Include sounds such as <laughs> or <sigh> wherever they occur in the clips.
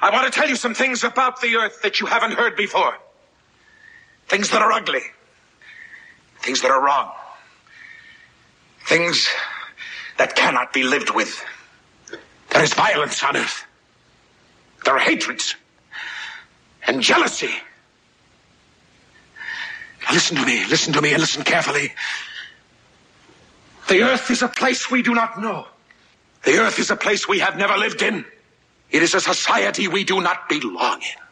I want to tell you some things about the earth that you haven't heard before. Things that are ugly. Things that are wrong. Things that cannot be lived with. There is violence on earth. There are hatreds and jealousy. Listen to me, listen to me, and listen carefully. The earth is a place we do not know. The earth is a place we have never lived in. It is a society we do not belong in.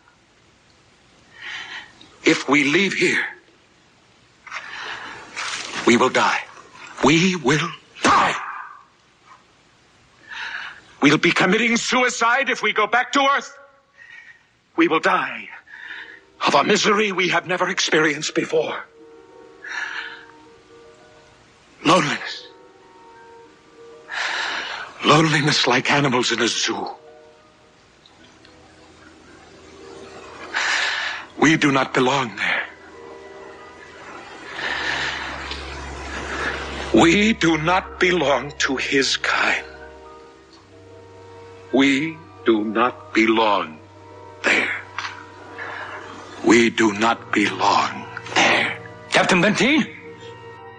If we leave here, we will die. We will die. We'll be committing suicide if we go back to Earth. We will die of a misery we have never experienced before. Loneliness. Loneliness like animals in a zoo. We do not belong there. We do not belong to his kind. We do not belong there. We do not belong there. Captain Bentin?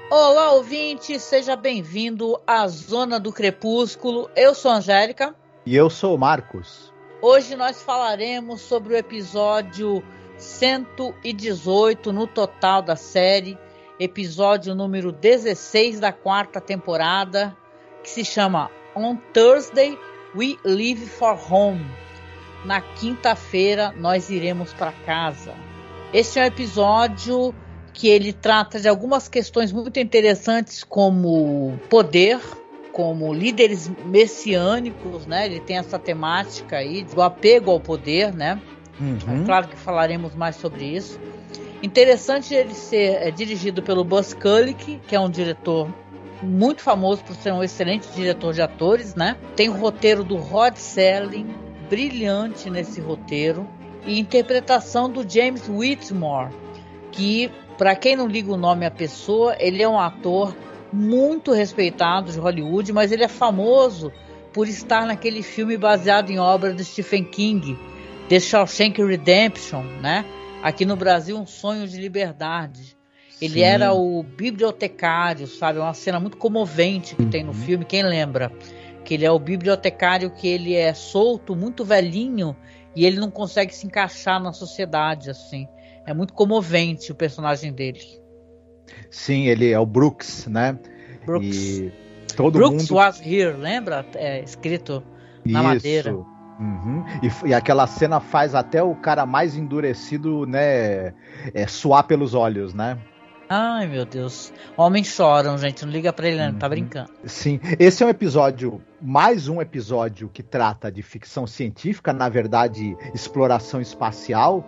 Olá, ouvinte, seja bem-vindo à Zona do Crepúsculo. Eu sou a Angélica. E eu sou o Marcos. Hoje nós falaremos sobre o episódio 118 no total da série, episódio número 16 da quarta temporada, que se chama On Thursday We Leave for Home. Na quinta-feira nós iremos para casa. Este é um episódio que ele trata de algumas questões muito interessantes como poder, como líderes messiânicos, né? Ele tem essa temática aí do apego ao poder, né? Uhum. É claro que falaremos mais sobre isso. Interessante ele ser é, dirigido pelo Buzz Kulick, que é um diretor muito famoso por ser um excelente diretor de atores, né? Tem o roteiro do Rod Serling, brilhante nesse roteiro, e interpretação do James Whitmore, que para quem não liga o nome à pessoa, ele é um ator muito respeitado de Hollywood, mas ele é famoso por estar naquele filme baseado em obra de Stephen King, The Shawshank Redemption, né? Aqui no Brasil, Um Sonho de Liberdade. Ele Sim. era o bibliotecário, sabe? É uma cena muito comovente que tem no uhum. filme, quem lembra? Que ele é o bibliotecário que ele é solto, muito velhinho, e ele não consegue se encaixar na sociedade, assim. É muito comovente o personagem dele. Sim, ele é o Brooks, né? Brooks. E todo Brooks mundo... was here, lembra? É, escrito na Isso. madeira. Uhum. E, e, aquela cena faz até o cara mais endurecido, né, é, suar pelos olhos, né? Ai, meu Deus. Homens choram, gente. Não liga pra ele, não. Tá uhum. Tá brincando. Sim. Esse é um episódio, mais um episódio que trata de ficção científica, na verdade, exploração espacial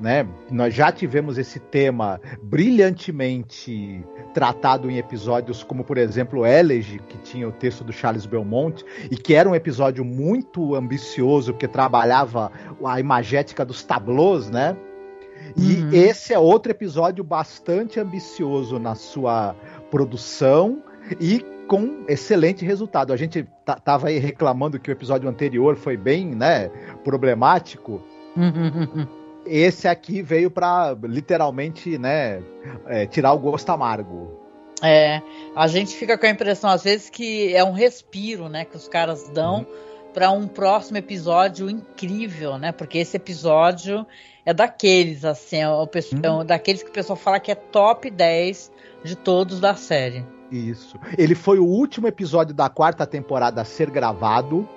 né? Nós já tivemos esse tema brilhantemente tratado em episódios como, por exemplo, Elegy, que tinha o texto do Charles Belmont, e que era um episódio muito ambicioso, porque trabalhava a imagética dos tableaus, né? E uhum. esse é outro episódio bastante ambicioso na sua produção e com excelente resultado. A gente tava aí reclamando que o episódio anterior foi bem, né, problemático. Esse aqui veio para literalmente, né, é, tirar o gosto amargo. É, a gente fica com a impressão às vezes que é um respiro, né, que os caras dão uhum. para um próximo episódio incrível, né? Porque esse episódio é daqueles assim, é, o, uhum. é daqueles que o pessoal fala que é top 10 de todos da série. Isso. Ele foi o último episódio da quarta temporada a ser gravado.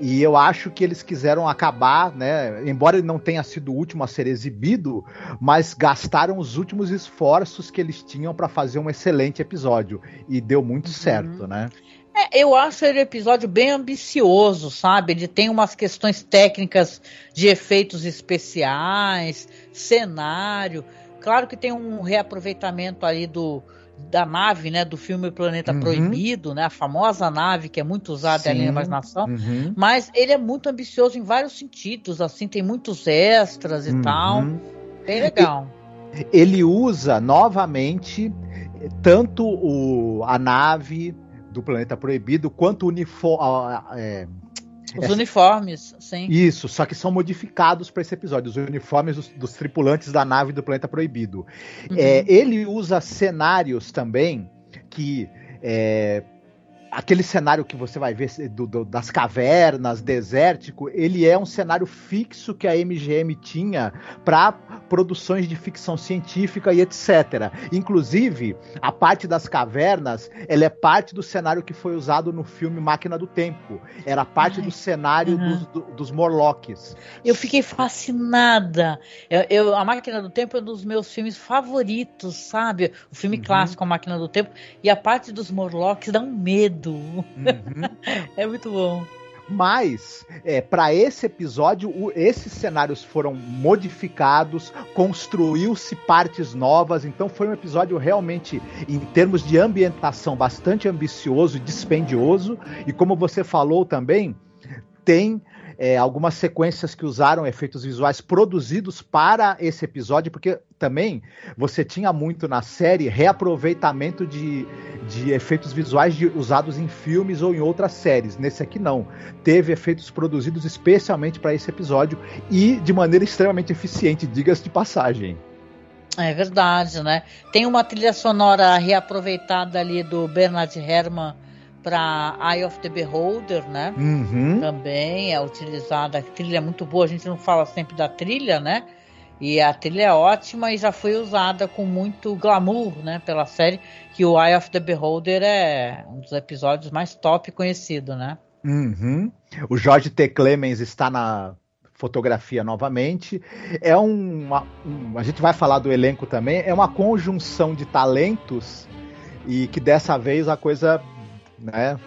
E eu acho que eles quiseram acabar, né? Embora ele não tenha sido o último a ser exibido, mas gastaram os últimos esforços que eles tinham para fazer um excelente episódio. E deu muito uhum. certo, né? É, eu acho ele um episódio bem ambicioso, sabe? Ele tem umas questões técnicas de efeitos especiais, cenário. Claro que tem um reaproveitamento ali do, da nave, né, do filme Planeta uhum. Proibido, né, a famosa nave que é muito usada Sim. ali na imaginação, uhum. mas ele é muito ambicioso em vários sentidos, assim, tem muitos extras e uhum. tal, bem legal. Ele usa novamente tanto o, a nave do Planeta Proibido quanto o uniforme, é, os uniformes, sim. Isso, só que são modificados para esse episódio, os uniformes dos, dos, tripulantes da nave do Planeta Proibido. Uhum. É, ele usa cenários também que é, aquele cenário que você vai ver do, do, das cavernas, desértico, ele é um cenário fixo que a MGM tinha para produções de ficção científica e etc. Inclusive, a parte das cavernas, ela é parte do cenário que foi usado no filme Máquina do Tempo. Era parte Ai, do cenário uhum. dos, do, dos Morlocks. Eu fiquei fascinada. Eu, eu, a Máquina do Tempo é um dos meus filmes favoritos, sabe? O filme uhum. clássico, A Máquina do Tempo. E a parte dos Morlocks dá um medo Uhum. <laughs> é muito bom. Mas, é, para esse episódio, o, esses cenários foram modificados, construiu-se partes novas, então foi um episódio realmente, em termos de ambientação, bastante ambicioso e dispendioso. E como você falou também, tem é, algumas sequências que usaram efeitos visuais produzidos para esse episódio, porque também você tinha muito na série reaproveitamento de, de efeitos visuais de, usados em filmes ou em outras séries. Nesse aqui não. Teve efeitos produzidos especialmente para esse episódio e de maneira extremamente eficiente, diga-se de passagem. É verdade, né? Tem uma trilha sonora reaproveitada ali do Bernard Herrmann para Eye of the Beholder, né? Uhum. Também é utilizada. A trilha é muito boa, a gente não fala sempre da trilha, né? E a trilha é ótima e já foi usada com muito glamour, né? Pela série, que o Eye of the Beholder é um dos episódios mais top conhecido, né? Uhum. O Jorge T. Clemens está na fotografia novamente. É uma, um, a gente vai falar do elenco também. É uma conjunção de talentos e que dessa vez a coisa né?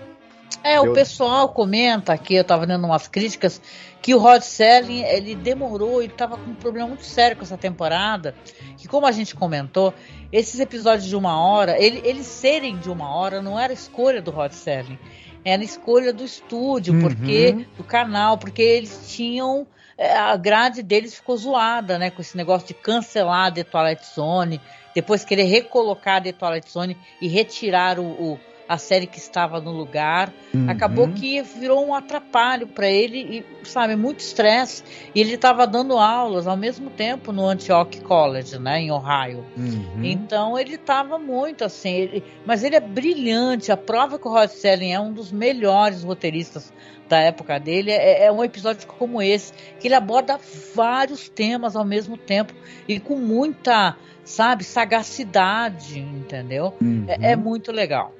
É, o pessoal comenta aqui, eu tava dando umas críticas, que o Rod Serling, ele demorou, ele tava com um problema muito sério com essa temporada, que como a gente comentou, esses episódios de uma hora, ele, eles serem de uma hora não era escolha do Rod Serling, era escolha do estúdio, uhum. porque do canal, porque eles tinham é, a grade deles ficou zoada, né, com esse negócio de cancelar The Twilight Zone, depois querer recolocar The Twilight Zone e retirar o, o a série que estava no lugar. Uhum. Acabou que virou um atrapalho para ele e, sabe, muito estresse. E ele estava dando aulas ao mesmo tempo no Antioch College, né, em Ohio. Uhum. Então ele estava muito assim, ele, mas ele é brilhante. A prova que o Rod Serling é um dos melhores roteiristas da época dele é, é, um episódio como esse que ele aborda vários temas ao mesmo tempo e com muita sabe sagacidade entendeu uhum. é, é muito legal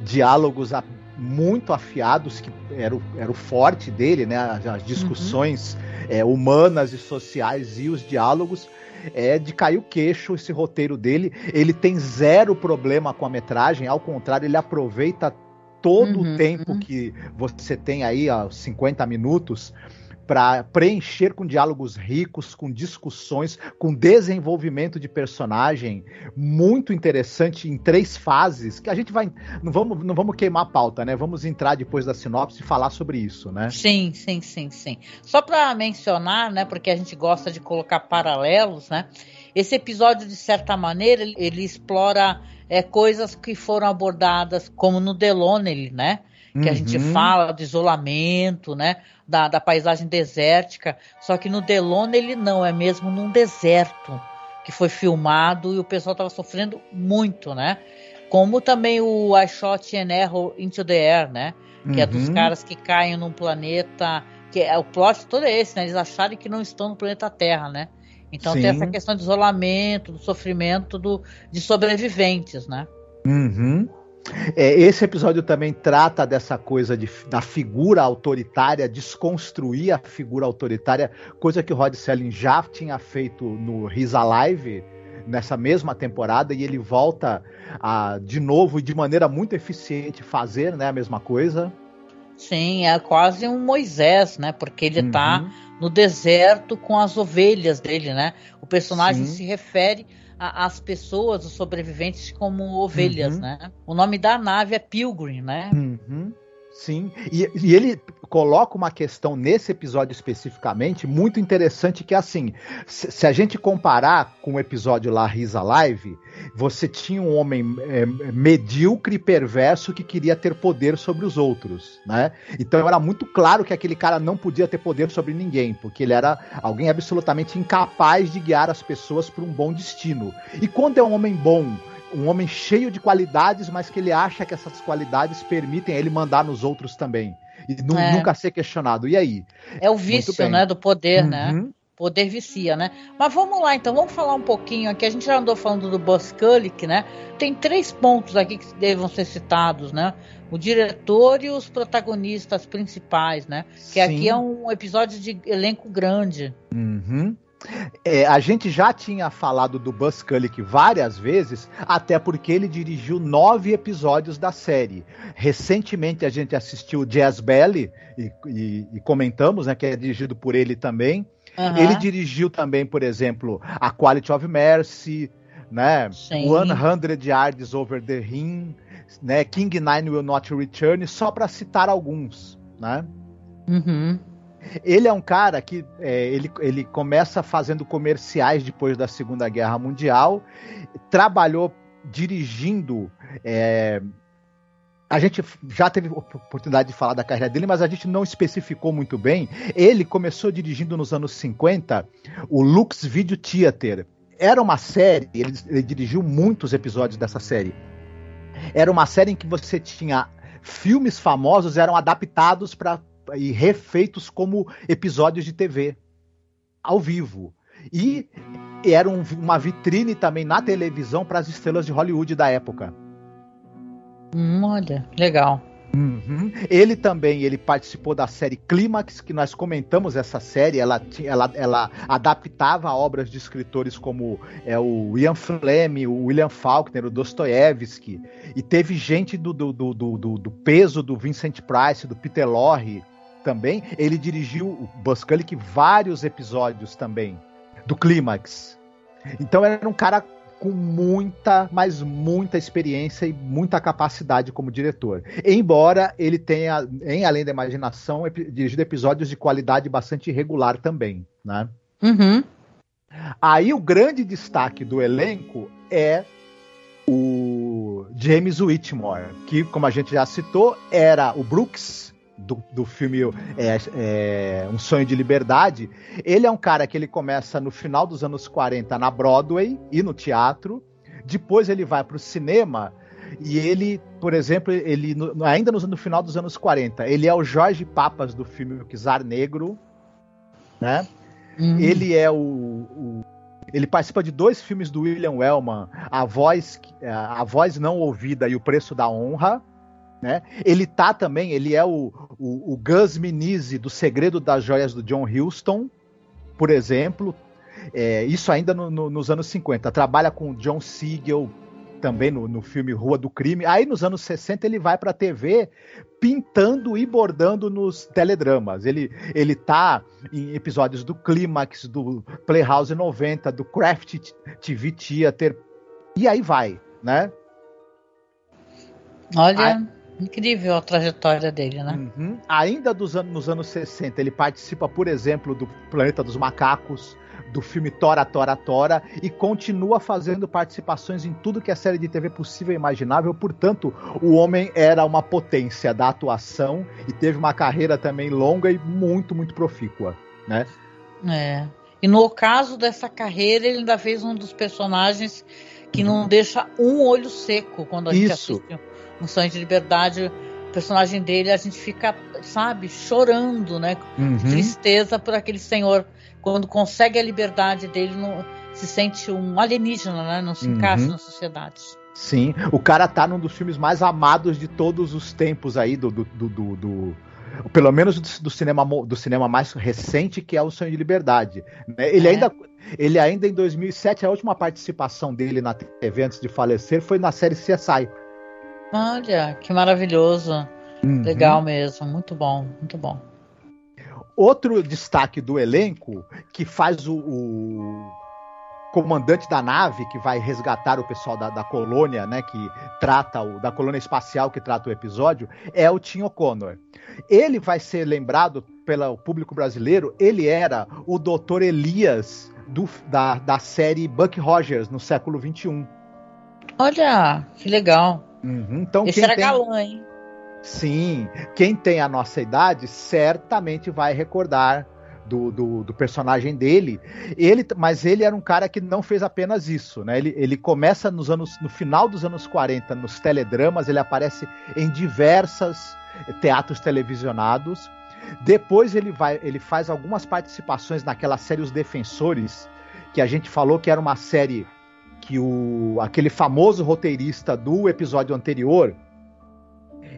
diálogos a, muito afiados, que era o, era o forte dele, né? As, as discussões uhum. é, humanas e sociais e os diálogos. É de cair o queixo esse roteiro dele. Ele tem zero problema com a metragem, ao contrário, ele aproveita todo uhum, o tempo uhum. que você tem aí, aos 50 minutos, para preencher com diálogos ricos, com discussões, com desenvolvimento de personagem muito interessante em três fases, que a gente vai não vamos não vamos queimar a pauta, né? Vamos entrar depois da sinopse e falar sobre isso, né? Sim, sim, sim, sim. Só para mencionar, né, porque a gente gosta de colocar paralelos, né? Esse episódio de certa maneira ele, ele explora é, coisas que foram abordadas como no Delonely, né? que a gente uhum. fala de isolamento, né? Da, da paisagem desértica. Só que no Delone ele não, é mesmo num deserto que foi filmado e o pessoal estava sofrendo muito, né? Como também o I Shot and Arrow Into the Air, né? Que uhum. é dos uhum. caras que caem num planeta. Que é, o plot todo é esse, né? Eles acharem que não estão no planeta Terra, né? Então Sim. tem essa questão de isolamento, do sofrimento do, de sobreviventes, né? Uhum. É, esse episódio também trata dessa coisa de, da figura autoritária, desconstruir a figura autoritária, coisa que o Rod Selling já tinha feito no His Alive, nessa mesma temporada e ele volta a, de novo e de maneira muito eficiente fazer né, a mesma coisa. Sim, é quase um Moisés, né? Porque ele está uhum. no deserto com as ovelhas dele, né? O personagem Sim. se refere às pessoas, os sobreviventes, como ovelhas, uhum. né? O nome da nave é Pilgrim, né? Uhum. Sim, e, e, ele coloca uma questão nesse episódio especificamente muito interessante que é assim, se, se a gente comparar com o episódio lá Risa Live, você tinha um homem é, medíocre e perverso que queria ter poder sobre os outros, né? Então era muito claro que aquele cara não podia ter poder sobre ninguém, porque ele era alguém absolutamente incapaz de guiar as pessoas para um bom destino. E quando é um homem bom um homem cheio de qualidades, mas que ele acha que essas qualidades permitem ele mandar nos outros também. E é. nunca ser questionado. E aí? É o vício, né, do poder, né? uhum. né? Poder vicia, né? Mas vamos lá, então, vamos falar um pouquinho aqui. A gente já andou falando do Buzz Kulick, né? Tem três pontos aqui que devam ser citados, né? O diretor e os protagonistas principais, né? Que Sim. aqui é um episódio de elenco grande. Uhum. É, a gente já tinha falado do Buzz Kulick várias vezes, até porque ele dirigiu nove episódios da série. Recentemente a gente assistiu Jazz Belly e, e, e comentamos, né, que é dirigido por ele também. Uhum. Ele dirigiu também, por exemplo, A Quality of Mercy, né, Sim. 100 Yards Over the Rim, né, King Nine Will Not Return, só para citar alguns, né? Uhum. Ele é um cara que é, ele, ele começa fazendo comerciais depois da Segunda Guerra Mundial, trabalhou dirigindo. É, a gente já teve oportunidade de falar da carreira dele, mas a gente não especificou muito bem. Ele começou dirigindo nos anos 50 o Lux Video Theater. Era uma série, ele, ele dirigiu muitos episódios dessa série. Era uma série em que você tinha filmes famosos eram adaptados para e refeitos como episódios de TV ao vivo. E era um, uma vitrine também na televisão para as estrelas de Hollywood da época. Hum, olha, legal. Uhum. Ele também ele participou da série Clímax, que nós comentamos essa série. Ela, ela, ela adaptava obras de escritores como é, o Ian Fleming, o William Faulkner, o Dostoiévski. E teve gente do, do, do, do, do peso do Vincent Price, do Peter Lorre também. Ele dirigiu o Buzz Kulick vários episódios também do Clímax. Então era um cara com muita, mas muita experiência e muita capacidade como diretor. Embora ele tenha, em Além da Imaginação, dirigido episódios de qualidade bastante irregular também, né? Uhum. Aí o grande destaque do elenco é o James Whitmore, que, como a gente já citou, era o Brooks do, do filme é, é, Um Sonho de Liberdade, ele é um cara que ele começa no final dos anos 40 na Broadway e no teatro, depois ele vai para o cinema e ele, por exemplo, ele no, ainda no, no, final dos anos 40, ele é o Jorge Papas do filme O Czar Negro, né? Uhum. Ele é o, o, ele participa de dois filmes do William Wellman, A Voz, a Voz Não Ouvida e O Preço da Honra. Né? Ele tá também, ele é o, o, o Gus Minizzi do Segredo das Joias do John Huston, por exemplo. É, isso ainda no, no, nos anos 50. Trabalha com John Siegel também no, no filme Rua do Crime. Aí nos anos 60 ele vai para a TV pintando e bordando nos teledramas. Ele, ele tá em episódios do Clímax, do Playhouse 90, do Craft TV Theater. E aí vai, né? Olha. Incrível a trajetória dele, né? Uhum. Ainda dos anos, nos anos 60, ele participa, por exemplo, do Planeta dos Macacos, do filme Tora, Tora, Tora, e continua fazendo participações em tudo que é série de TV possível e imaginável. Portanto, o homem era uma potência da atuação e teve uma carreira também longa e muito, muito profícua, né? É. E no caso dessa carreira, ele ainda fez um dos personagens que não uhum. deixa um olho seco quando a gente Isso. assiste um sonho de liberdade, o personagem dele, a gente fica, sabe, chorando, né? Uhum. Tristeza por aquele senhor. Quando consegue a liberdade dele, não, se sente um alienígena, né? Não se encaixa uhum. na sociedade. Sim, o cara tá num dos filmes mais amados de todos os tempos aí do, do, do, do, do pelo menos do, do, cinema do cinema mais recente que é o Sonho de Liberdade. Né? Ele é. ainda Ele ainda em 2007, a última participação dele na TV antes de falecer foi na série CSI. Olha, que maravilhoso. Uhum. Legal mesmo, muito bom, muito bom. Outro destaque do elenco que faz o, o comandante da nave que vai resgatar o pessoal da, da, colônia, né, que trata o da colônia espacial que trata o episódio, é o Tim O'Connor. Ele vai ser lembrado pelo público brasileiro, ele era o Dr. Elias do, da, da série Buck Rogers no século 21. Olha, que legal. Uhum, então Esse era tem... galã, hein? Sim, quem tem a nossa idade certamente vai recordar do, do, do, personagem dele. Ele, mas ele era um cara que não fez apenas isso, né? Ele, ele começa nos anos, no final dos anos 40, nos teledramas, ele aparece em diversas teatros televisionados. Depois ele vai, ele faz algumas participações naquela série Os Defensores, que a gente falou que era uma série que o aquele famoso roteirista do episódio anterior,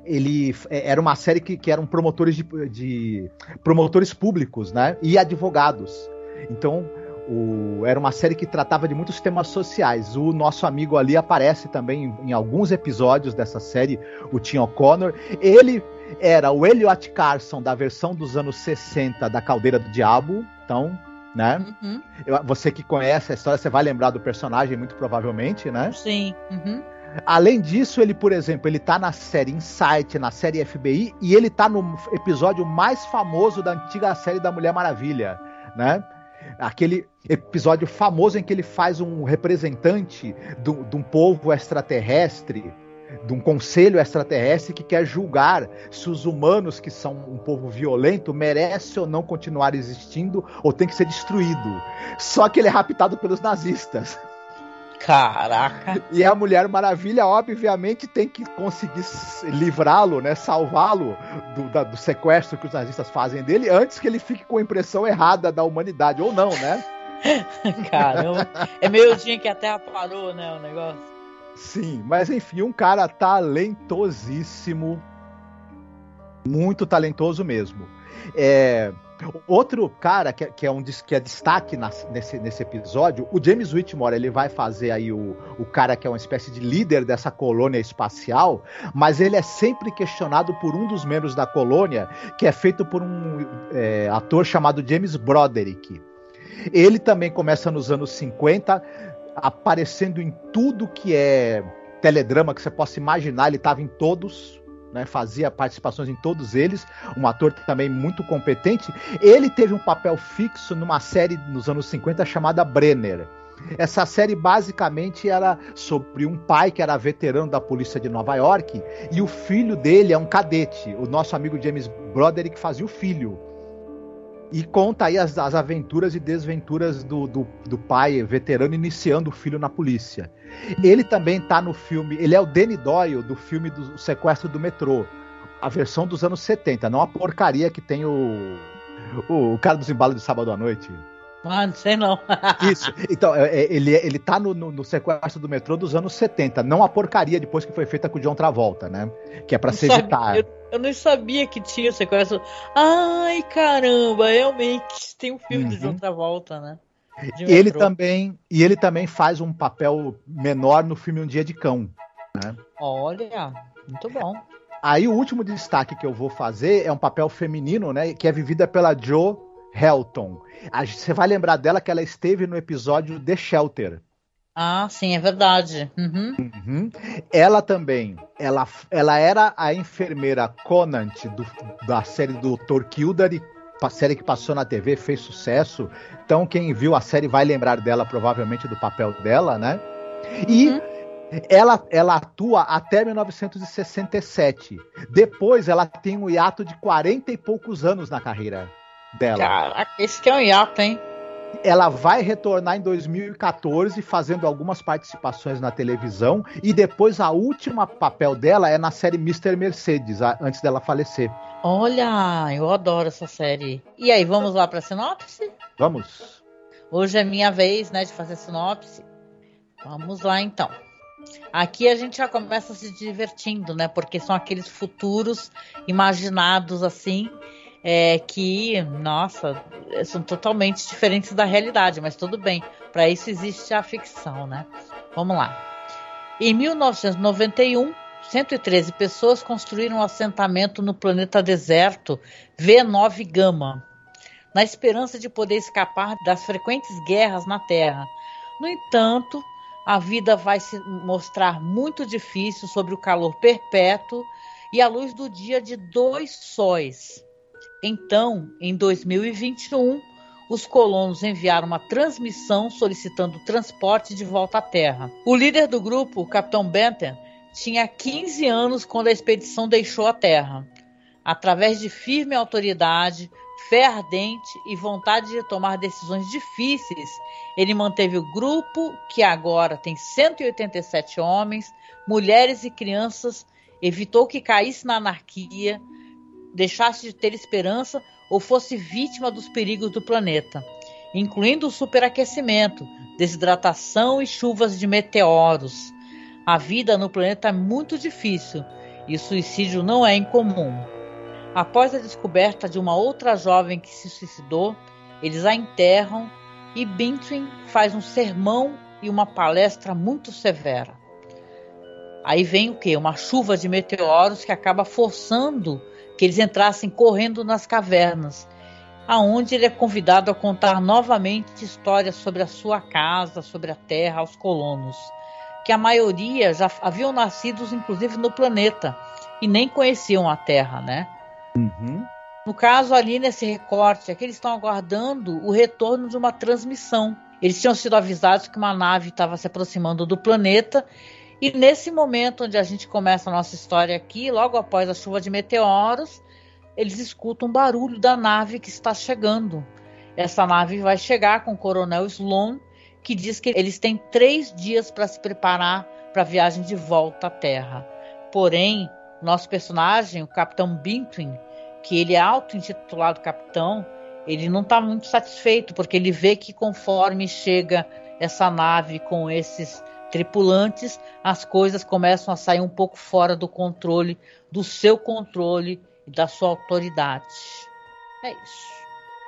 ele é, era uma série que, que eram promotores de, de promotores públicos, né? E advogados. Então, o, era uma série que tratava de muitos temas sociais. O nosso amigo ali aparece também em, em alguns episódios dessa série, o Tim O'Connor. Ele era o Elliot Carson da versão dos anos 60 da Caldeira do Diabo. Então, né? Uhum. Eu, você que conhece a história, você vai lembrar do personagem, muito provavelmente, né? Sim. Uhum. Além disso, ele, por exemplo, ele tá na série Insight, na série FBI, e ele tá no episódio mais famoso da antiga série da Mulher Maravilha, né? Aquele episódio famoso em que ele faz um representante de um povo extraterrestre, de um conselho extraterrestre que quer julgar se os humanos, que são um povo violento, merecem ou não continuar existindo ou tem que ser destruído. Só que ele é raptado pelos nazistas. Caraca! <laughs> E a Mulher Maravilha, obviamente, tem que conseguir livrá-lo, né? Salvá-lo do, do, sequestro que os nazistas fazem dele antes que ele fique com a impressão errada da humanidade, ou não, né? <laughs> Caramba! É meio dia que a Terra parou, né? O negócio. Sim, mas enfim, um cara talentosíssimo. Muito talentoso mesmo. É Outro cara que, que, é um que é destaque nesse, nesse episódio, o James Whitmore, ele vai fazer aí o, o cara que é uma espécie de líder dessa colônia espacial, mas ele é sempre questionado por um dos membros da colônia, que é feito por um é, ator chamado James Broderick. Ele também começa nos anos 50, aparecendo em tudo que é teledrama que você possa imaginar, ele estava em todos, né, fazia participações em todos eles, um ator também muito competente. Ele teve um papel fixo numa série nos anos 50 chamada Brenner. Essa série basicamente era sobre um pai que era veterano da polícia de Nova York e o filho dele é um cadete. O nosso amigo James Broderick fazia o filho e conta aí as, as aventuras e desventuras do, do, do, pai veterano iniciando o filho na polícia. Ele também tá no filme, ele é o Danny Doyle do filme do sequestro do metrô, a versão dos anos 70, não a porcaria que tem o, o, o cara dos embalos de sábado à noite. Ah, não sei não. <laughs> Isso. Então, é, é, ele, ele tá no, no, no, sequestro do metrô dos anos 70, não a porcaria depois que foi feita com o John Travolta, né? Que é para se evitar. Eu, eu, não sabia que tinha sequestro. Ai, caramba, realmente tem um filme uhum. do John Travolta, né? E ele também e ele também faz um papel menor no filme Um Dia de Cão. Né? Olha, muito bom. Aí o último destaque que eu vou fazer é um papel feminino, né? Que é vivida pela Joe Helton. Você vai lembrar dela que ela esteve no episódio The Shelter. Ah, sim, é verdade. Uhum. Uhum. Ela também, ela, ela era a enfermeira Conant do, da série do Dr. Kildare, a série que passou na TV, fez sucesso. Então quem viu a série vai lembrar dela provavelmente do papel dela, né? E uhum. ela, ela atua até 1967. Depois ela tem um hiato de 40 e poucos anos na carreira dela. Caraca, esse que é um hiato, hein? Ela vai retornar em 2014 fazendo algumas participações na televisão e depois a última papel dela é na série Mr. Mercedes, antes dela falecer. Olha, eu adoro essa série. E aí, vamos lá para sinopse? Vamos. Hoje é minha vez, né, de fazer sinopse. Vamos lá então. Aqui a gente já começa se divertindo, né? Porque são aqueles futuros imaginados assim é, que, nossa, são totalmente diferentes da realidade, mas tudo bem. Para isso existe a ficção, né? Vamos lá. Em 1991, 113 pessoas construíram um assentamento no planeta deserto V9 Gama, na esperança de poder escapar das frequentes guerras na Terra. No entanto, a vida vai se mostrar muito difícil sobre o calor perpétuo e a luz do dia de dois sóis. Então, em 2021, os colonos enviaram uma transmissão solicitando transporte de volta à Terra. O líder do grupo, o Capitão Benton, tinha 15 anos quando a expedição deixou a Terra. Através de firme autoridade, fé ardente e vontade de tomar decisões difíceis, ele manteve o grupo, que agora tem 187 homens, mulheres e crianças, evitou que caísse na anarquia, deixasse de ter esperança ou fosse vítima dos perigos do planeta, incluindo o superaquecimento, desidratação e chuvas de meteoros. A vida no planeta é muito difícil e o suicídio não é incomum. Após a descoberta de uma outra jovem que se suicidou, eles a enterram e Bintwin faz um sermão e uma palestra muito severa. Aí vem o que? Uma chuva de meteoros que acaba forçando que eles entrassem correndo nas cavernas, aonde ele é convidado a contar novamente histórias sobre a sua casa, sobre a terra aos colonos, que a maioria já haviam nascido inclusive no planeta e nem conheciam a Terra, né? Uhum. No caso, ali nesse recorte, é que eles estão aguardando o retorno de uma transmissão. Eles tinham sido avisados que uma nave estava se aproximando do planeta. E nesse momento onde a gente começa a nossa história aqui, logo após a chuva de meteoros, eles escutam um barulho da nave que está chegando. Essa nave vai chegar com o coronel Sloan, que diz que eles têm três dias para se preparar para a viagem de volta à Terra. Porém, nosso personagem, o Capitão Bintwin, que ele é auto-intitulado capitão, ele não está muito satisfeito, porque ele vê que conforme chega essa nave com esses tripulantes, as coisas começam a sair um pouco fora do controle, do seu controle e da sua autoridade. É isso.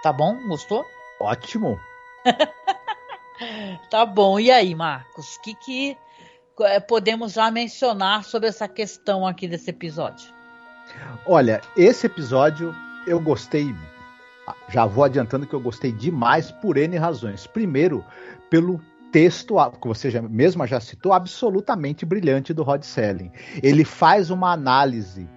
Tá bom? Gostou? Ótimo. <laughs> tá bom. E aí, Marcos? O que, que é, podemos já mencionar sobre essa questão aqui desse episódio? Olha, esse episódio eu gostei. Já vou adiantando que eu gostei demais por N razões. Primeiro, pelo texto, que você já, mesma já citou, absolutamente brilhante do Rod Selling. Ele faz uma análise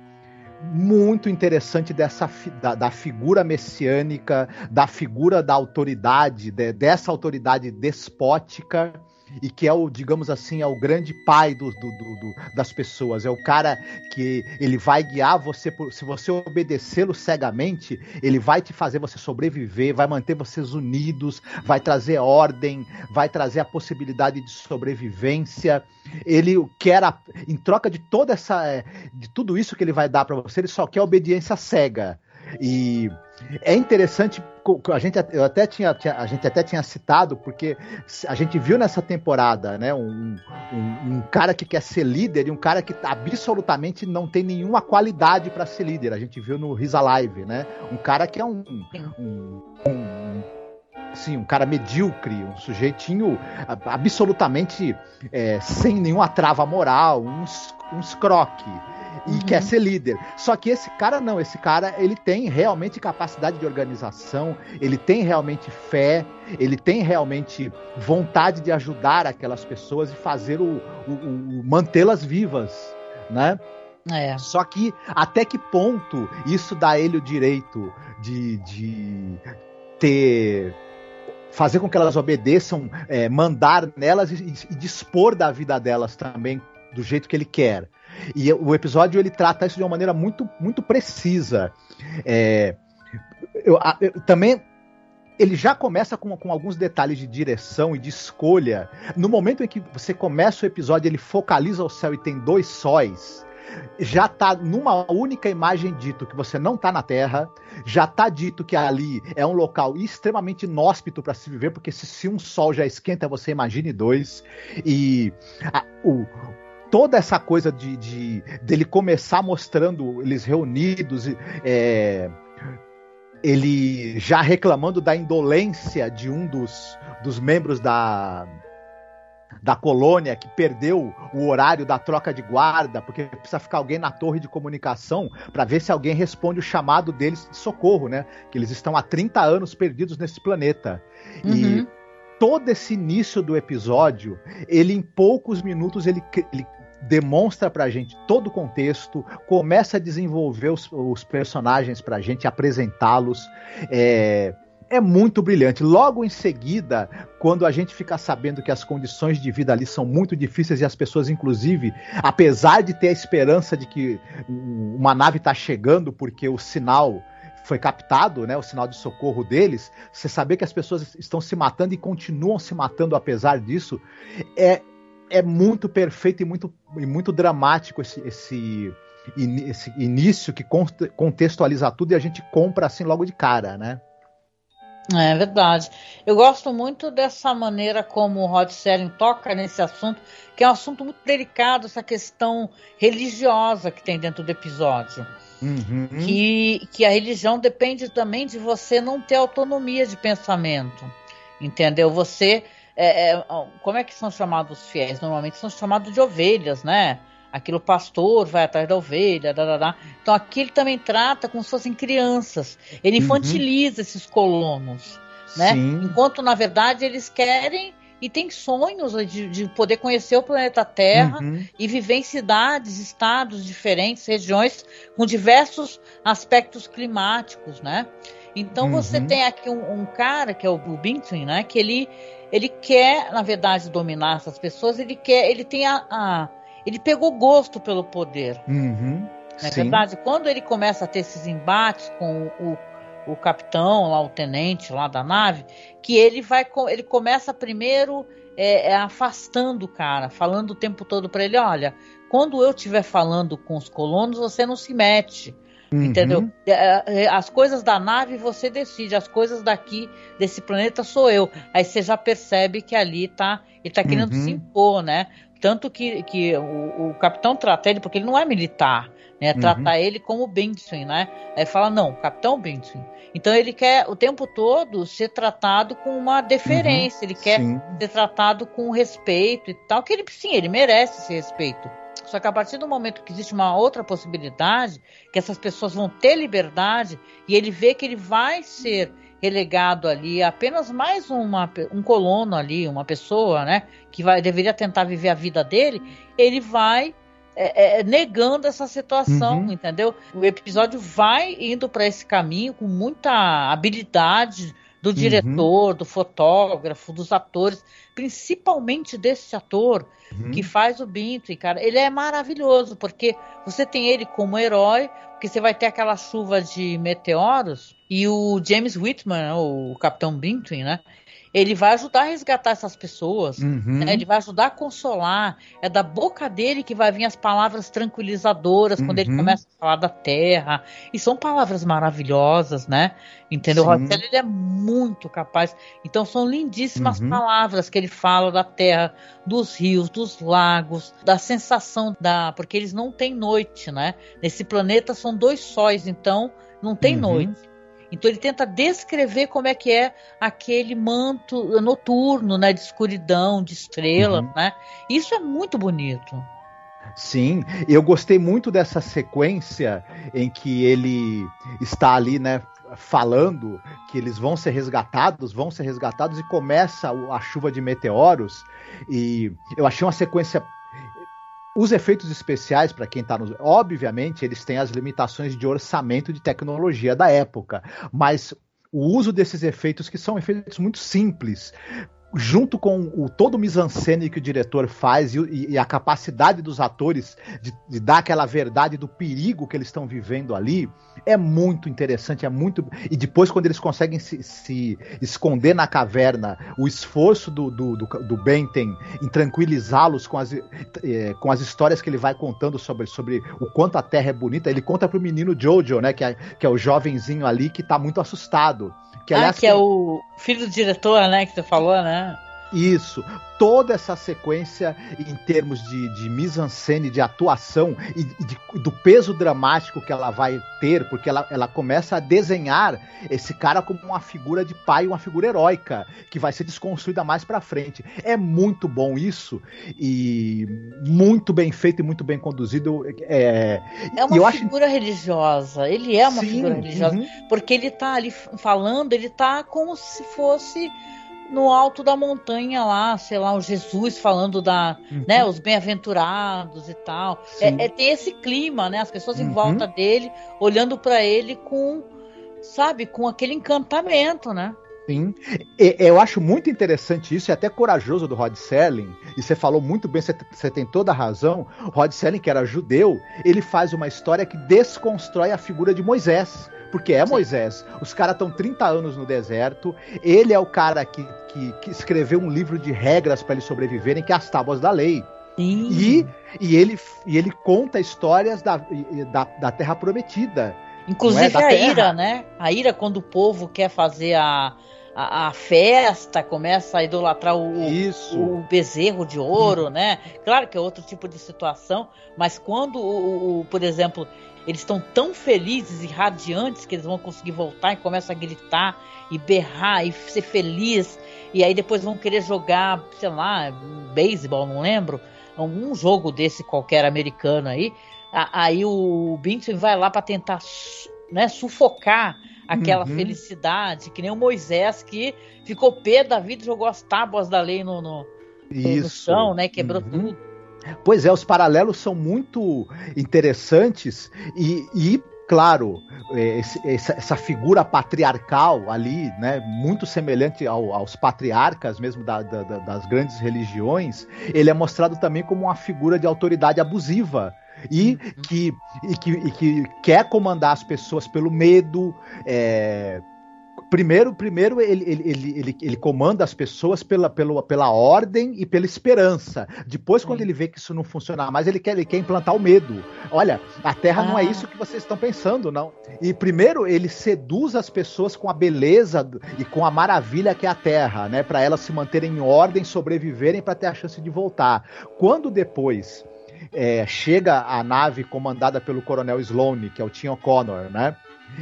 muito interessante dessa da, da, figura messiânica, da figura da autoridade, de, dessa autoridade despótica e que é o, digamos assim, é o grande pai do, do, do, das pessoas. É o cara que ele vai guiar você, por, se você obedecê-lo cegamente, ele vai te fazer você sobreviver, vai manter vocês unidos, vai trazer ordem, vai trazer a possibilidade de sobrevivência. Ele quer, a, em troca de toda essa, é, de tudo isso que ele vai dar para você, ele só quer obediência cega. E é interessante, a gente, eu até tinha, a gente até tinha citado, porque a gente viu nessa temporada né, um, um, um cara que quer ser líder e um cara que absolutamente não tem nenhuma qualidade para ser líder. A gente viu no Risa Live, né? Um cara que é um, um, um um cara medíocre, um sujeitinho absolutamente é, sem nenhuma trava moral, um, um escroque e uhum. quer ser líder. Só que esse cara não, esse cara ele tem realmente capacidade de organização, ele tem realmente fé, ele tem realmente vontade de ajudar aquelas pessoas e fazer o, o, o mantê-las vivas, né? É. Só que até que ponto isso dá a ele o direito de, de ter fazer com que elas obedeçam, é, mandar nelas e, e, dispor da vida delas também do jeito que ele quer. E o episódio ele trata isso de uma maneira muito, muito precisa. É, eu, eu, também ele já começa com, com alguns detalhes de direção e de escolha. No momento em que você começa o episódio, ele focaliza o céu e tem dois sóis. Já tá numa única imagem dito que você não tá na Terra, já tá dito que ali é um local extremamente inóspito para se viver, porque se, se, um sol já esquenta, você imagine dois. E a, o, toda essa coisa de, de dele começar mostrando eles reunidos, é, ele já reclamando da indolência de um dos, dos membros da, da colônia que perdeu o horário da troca de guarda, porque precisa ficar alguém na torre de comunicação para ver se alguém responde o chamado deles de socorro, né? Que eles estão há 30 anos perdidos nesse planeta. Uhum. E todo esse início do episódio, ele em poucos minutos ele, ele demonstra pra gente todo o contexto, começa a desenvolver os, os personagens pra gente, apresentá-los. É, é muito brilhante. Logo em seguida, quando a gente fica sabendo que as condições de vida ali são muito difíceis e as pessoas, inclusive, apesar de ter a esperança de que uma nave está chegando porque o sinal foi captado, né, o sinal de socorro deles, você saber que as pessoas estão se matando e continuam se matando apesar disso, é, é muito perfeito e muito, e muito dramático esse, esse, esse início que contextualiza tudo e a gente compra assim logo de cara, né? É verdade. Eu gosto muito dessa maneira como o Rod Serling toca nesse assunto, que é um assunto muito delicado, essa questão religiosa que tem dentro do episódio. Uhum. Que, que a religião depende também de você não ter autonomia de pensamento. Entendeu? Você. É, é, como é que são chamados os fiéis? Normalmente são chamados de ovelhas, né? aquilo pastor vai atrás da ovelha, da, da, da. então aqui ele também trata como se fossem crianças. Ele uhum. infantiliza uhum. esses colonos, né? Sim. Enquanto na verdade eles querem e têm sonhos de, de poder conhecer o planeta Terra uhum. e viver em cidades, estados diferentes, regiões com diversos aspectos climáticos, né? Então uhum. você tem aqui um, um, cara que é o, o Bintwin, né? Que ele ele quer, na verdade, dominar essas pessoas. Ele quer, ele tem a, a ele pegou gosto pelo poder. Uhum, Na é verdade, quando ele começa a ter esses embates com o, o capitão, lá, o tenente lá da nave, que ele vai, ele começa primeiro é, é, afastando o cara, falando o tempo todo para ele, olha, quando eu estiver falando com os colonos, você não se mete. Uhum. Entendeu? É, é, as coisas da nave você decide, as coisas daqui, desse planeta, sou eu. Aí você já percebe que ali tá, ele tá querendo uhum. se impor, né? Tanto que, que o, o, capitão trata ele, porque ele não é militar, né? Uhum. Trata ele como Benson, né? Aí fala, não, capitão Benson. Então ele quer o tempo todo ser tratado com uma deferência, uhum. ele quer sim. ser tratado com respeito e tal, que ele sim, ele merece esse respeito. Só que a partir do momento que existe uma outra possibilidade, que essas pessoas vão ter liberdade, e ele vê que ele vai ser relegado ali apenas mais uma, um colono ali, uma pessoa, né, que vai, deveria tentar viver a vida dele, ele vai é, é, negando essa situação, uhum. entendeu? O episódio vai indo para esse caminho com muita habilidade do uhum. diretor, uhum. do fotógrafo, dos atores, principalmente desse ator uhum. que faz o Binto, cara. Ele é maravilhoso, porque você tem ele como herói, porque você vai ter aquela chuva de meteoros, e o James Whitman, o Capitão Bintwin, né? Ele vai ajudar a resgatar essas pessoas, uhum. né? ele vai ajudar a consolar. É da boca dele que vai vir as palavras tranquilizadoras uhum. quando ele uhum. começa a falar da terra. E são palavras maravilhosas, né? Entendeu? O Rosselli, ele é muito capaz. Então são lindíssimas uhum. palavras que ele fala da terra, dos rios, dos lagos, da sensação da. Porque eles não têm noite, né? Nesse planeta são dois sóis, então não tem uhum. noite. Então ele tenta descrever como é que é aquele manto noturno, né, de escuridão, de estrelas, uhum. né? Isso é muito bonito. Sim, eu gostei muito dessa sequência em que ele está ali, né, falando que eles vão ser resgatados, vão ser resgatados e começa a chuva de meteoros e eu achei uma sequência os efeitos especiais, para quem está nos. Obviamente, eles têm as limitações de orçamento de tecnologia da época, mas o uso desses efeitos, que são efeitos muito simples, junto com o todo o mise-en-scène que o diretor faz e, e, a capacidade dos atores de, de, dar aquela verdade do perigo que eles estão vivendo ali, é muito interessante, é muito... E depois, quando eles conseguem se, se esconder na caverna, o esforço do, do, do, do Benten em tranquilizá-los com as, eh, com as histórias que ele vai contando sobre, sobre o quanto a Terra é bonita, ele conta pro menino Jojo, né, que é, que é o jovenzinho ali que tá muito assustado. Que, aliás, ah, que é o filho do diretor, né, que você falou, né? Isso. Toda essa sequência em termos de, de mise-en-scène, de atuação e de, do peso dramático que ela vai ter, porque ela, ela começa a desenhar esse cara como uma figura de pai, uma figura heróica, que vai ser desconstruída mais pra frente. É muito bom isso e muito bem feito e muito bem conduzido. É, é uma figura acho... religiosa. Ele é uma Sim, figura religiosa. Uhum. Porque ele tá ali falando, ele tá como se fosse no alto da montanha lá, sei lá, o Jesus falando da, uhum. né, os bem-aventurados e tal. É, é, tem esse clima, né? As pessoas em uhum. volta dele, olhando para ele com, sabe, com aquele encantamento, né? Sim. E, eu acho muito interessante isso e até corajoso do Rod Serling. E você falou muito bem, você tem toda a razão. Rod Serling, que era judeu, ele faz uma história que desconstrói a figura de Moisés porque é Sim. Moisés. Os caras estão 30 anos no deserto. Ele é o cara que, que, que escreveu um livro de regras para eles sobreviverem, que é as tábuas da lei. Sim. E, e, ele, e ele conta histórias da, da, da Terra Prometida. Inclusive é? a terra. ira, né? A ira quando o povo quer fazer a, a, a, festa, começa a idolatrar o, o, bezerro de ouro, hum. né? Claro que é outro tipo de situação, mas quando, o, o por exemplo, eles estão tão felizes e radiantes que eles vão conseguir voltar e começam a gritar e berrar e ser feliz. E aí depois vão querer jogar, sei lá, beisebol, não lembro. Um jogo desse qualquer americano aí. Aí o Binton vai lá para tentar né, sufocar aquela uhum. felicidade, que nem o Moisés que ficou pé da vida e jogou as tábuas da lei no, no, no chão, né? Quebrou uhum. tudo. Pois é, os paralelos são muito interessantes e, e claro, é, esse, essa, figura patriarcal ali, né, muito semelhante ao, aos patriarcas mesmo da, da, das grandes religiões, ele é mostrado também como uma figura de autoridade abusiva. E, uhum. que, e, que, e que quer comandar as pessoas pelo medo, é, Primeiro, primeiro ele, ele, ele, ele, ele comanda as pessoas pela, pela, pela ordem e pela esperança. Depois, quando ele vê que isso não funciona mais, ele quer, ele quer implantar o medo. Olha, a Terra ah. não é ah. isso que vocês estão pensando, não. E primeiro, ele seduz as pessoas com a beleza e com a maravilha que é a Terra, né? Para elas se manterem em ordem, sobreviverem para ter a chance de voltar. Quando depois é, chega a nave comandada pelo Coronel Sloane, que é o Tim O'Connor, né?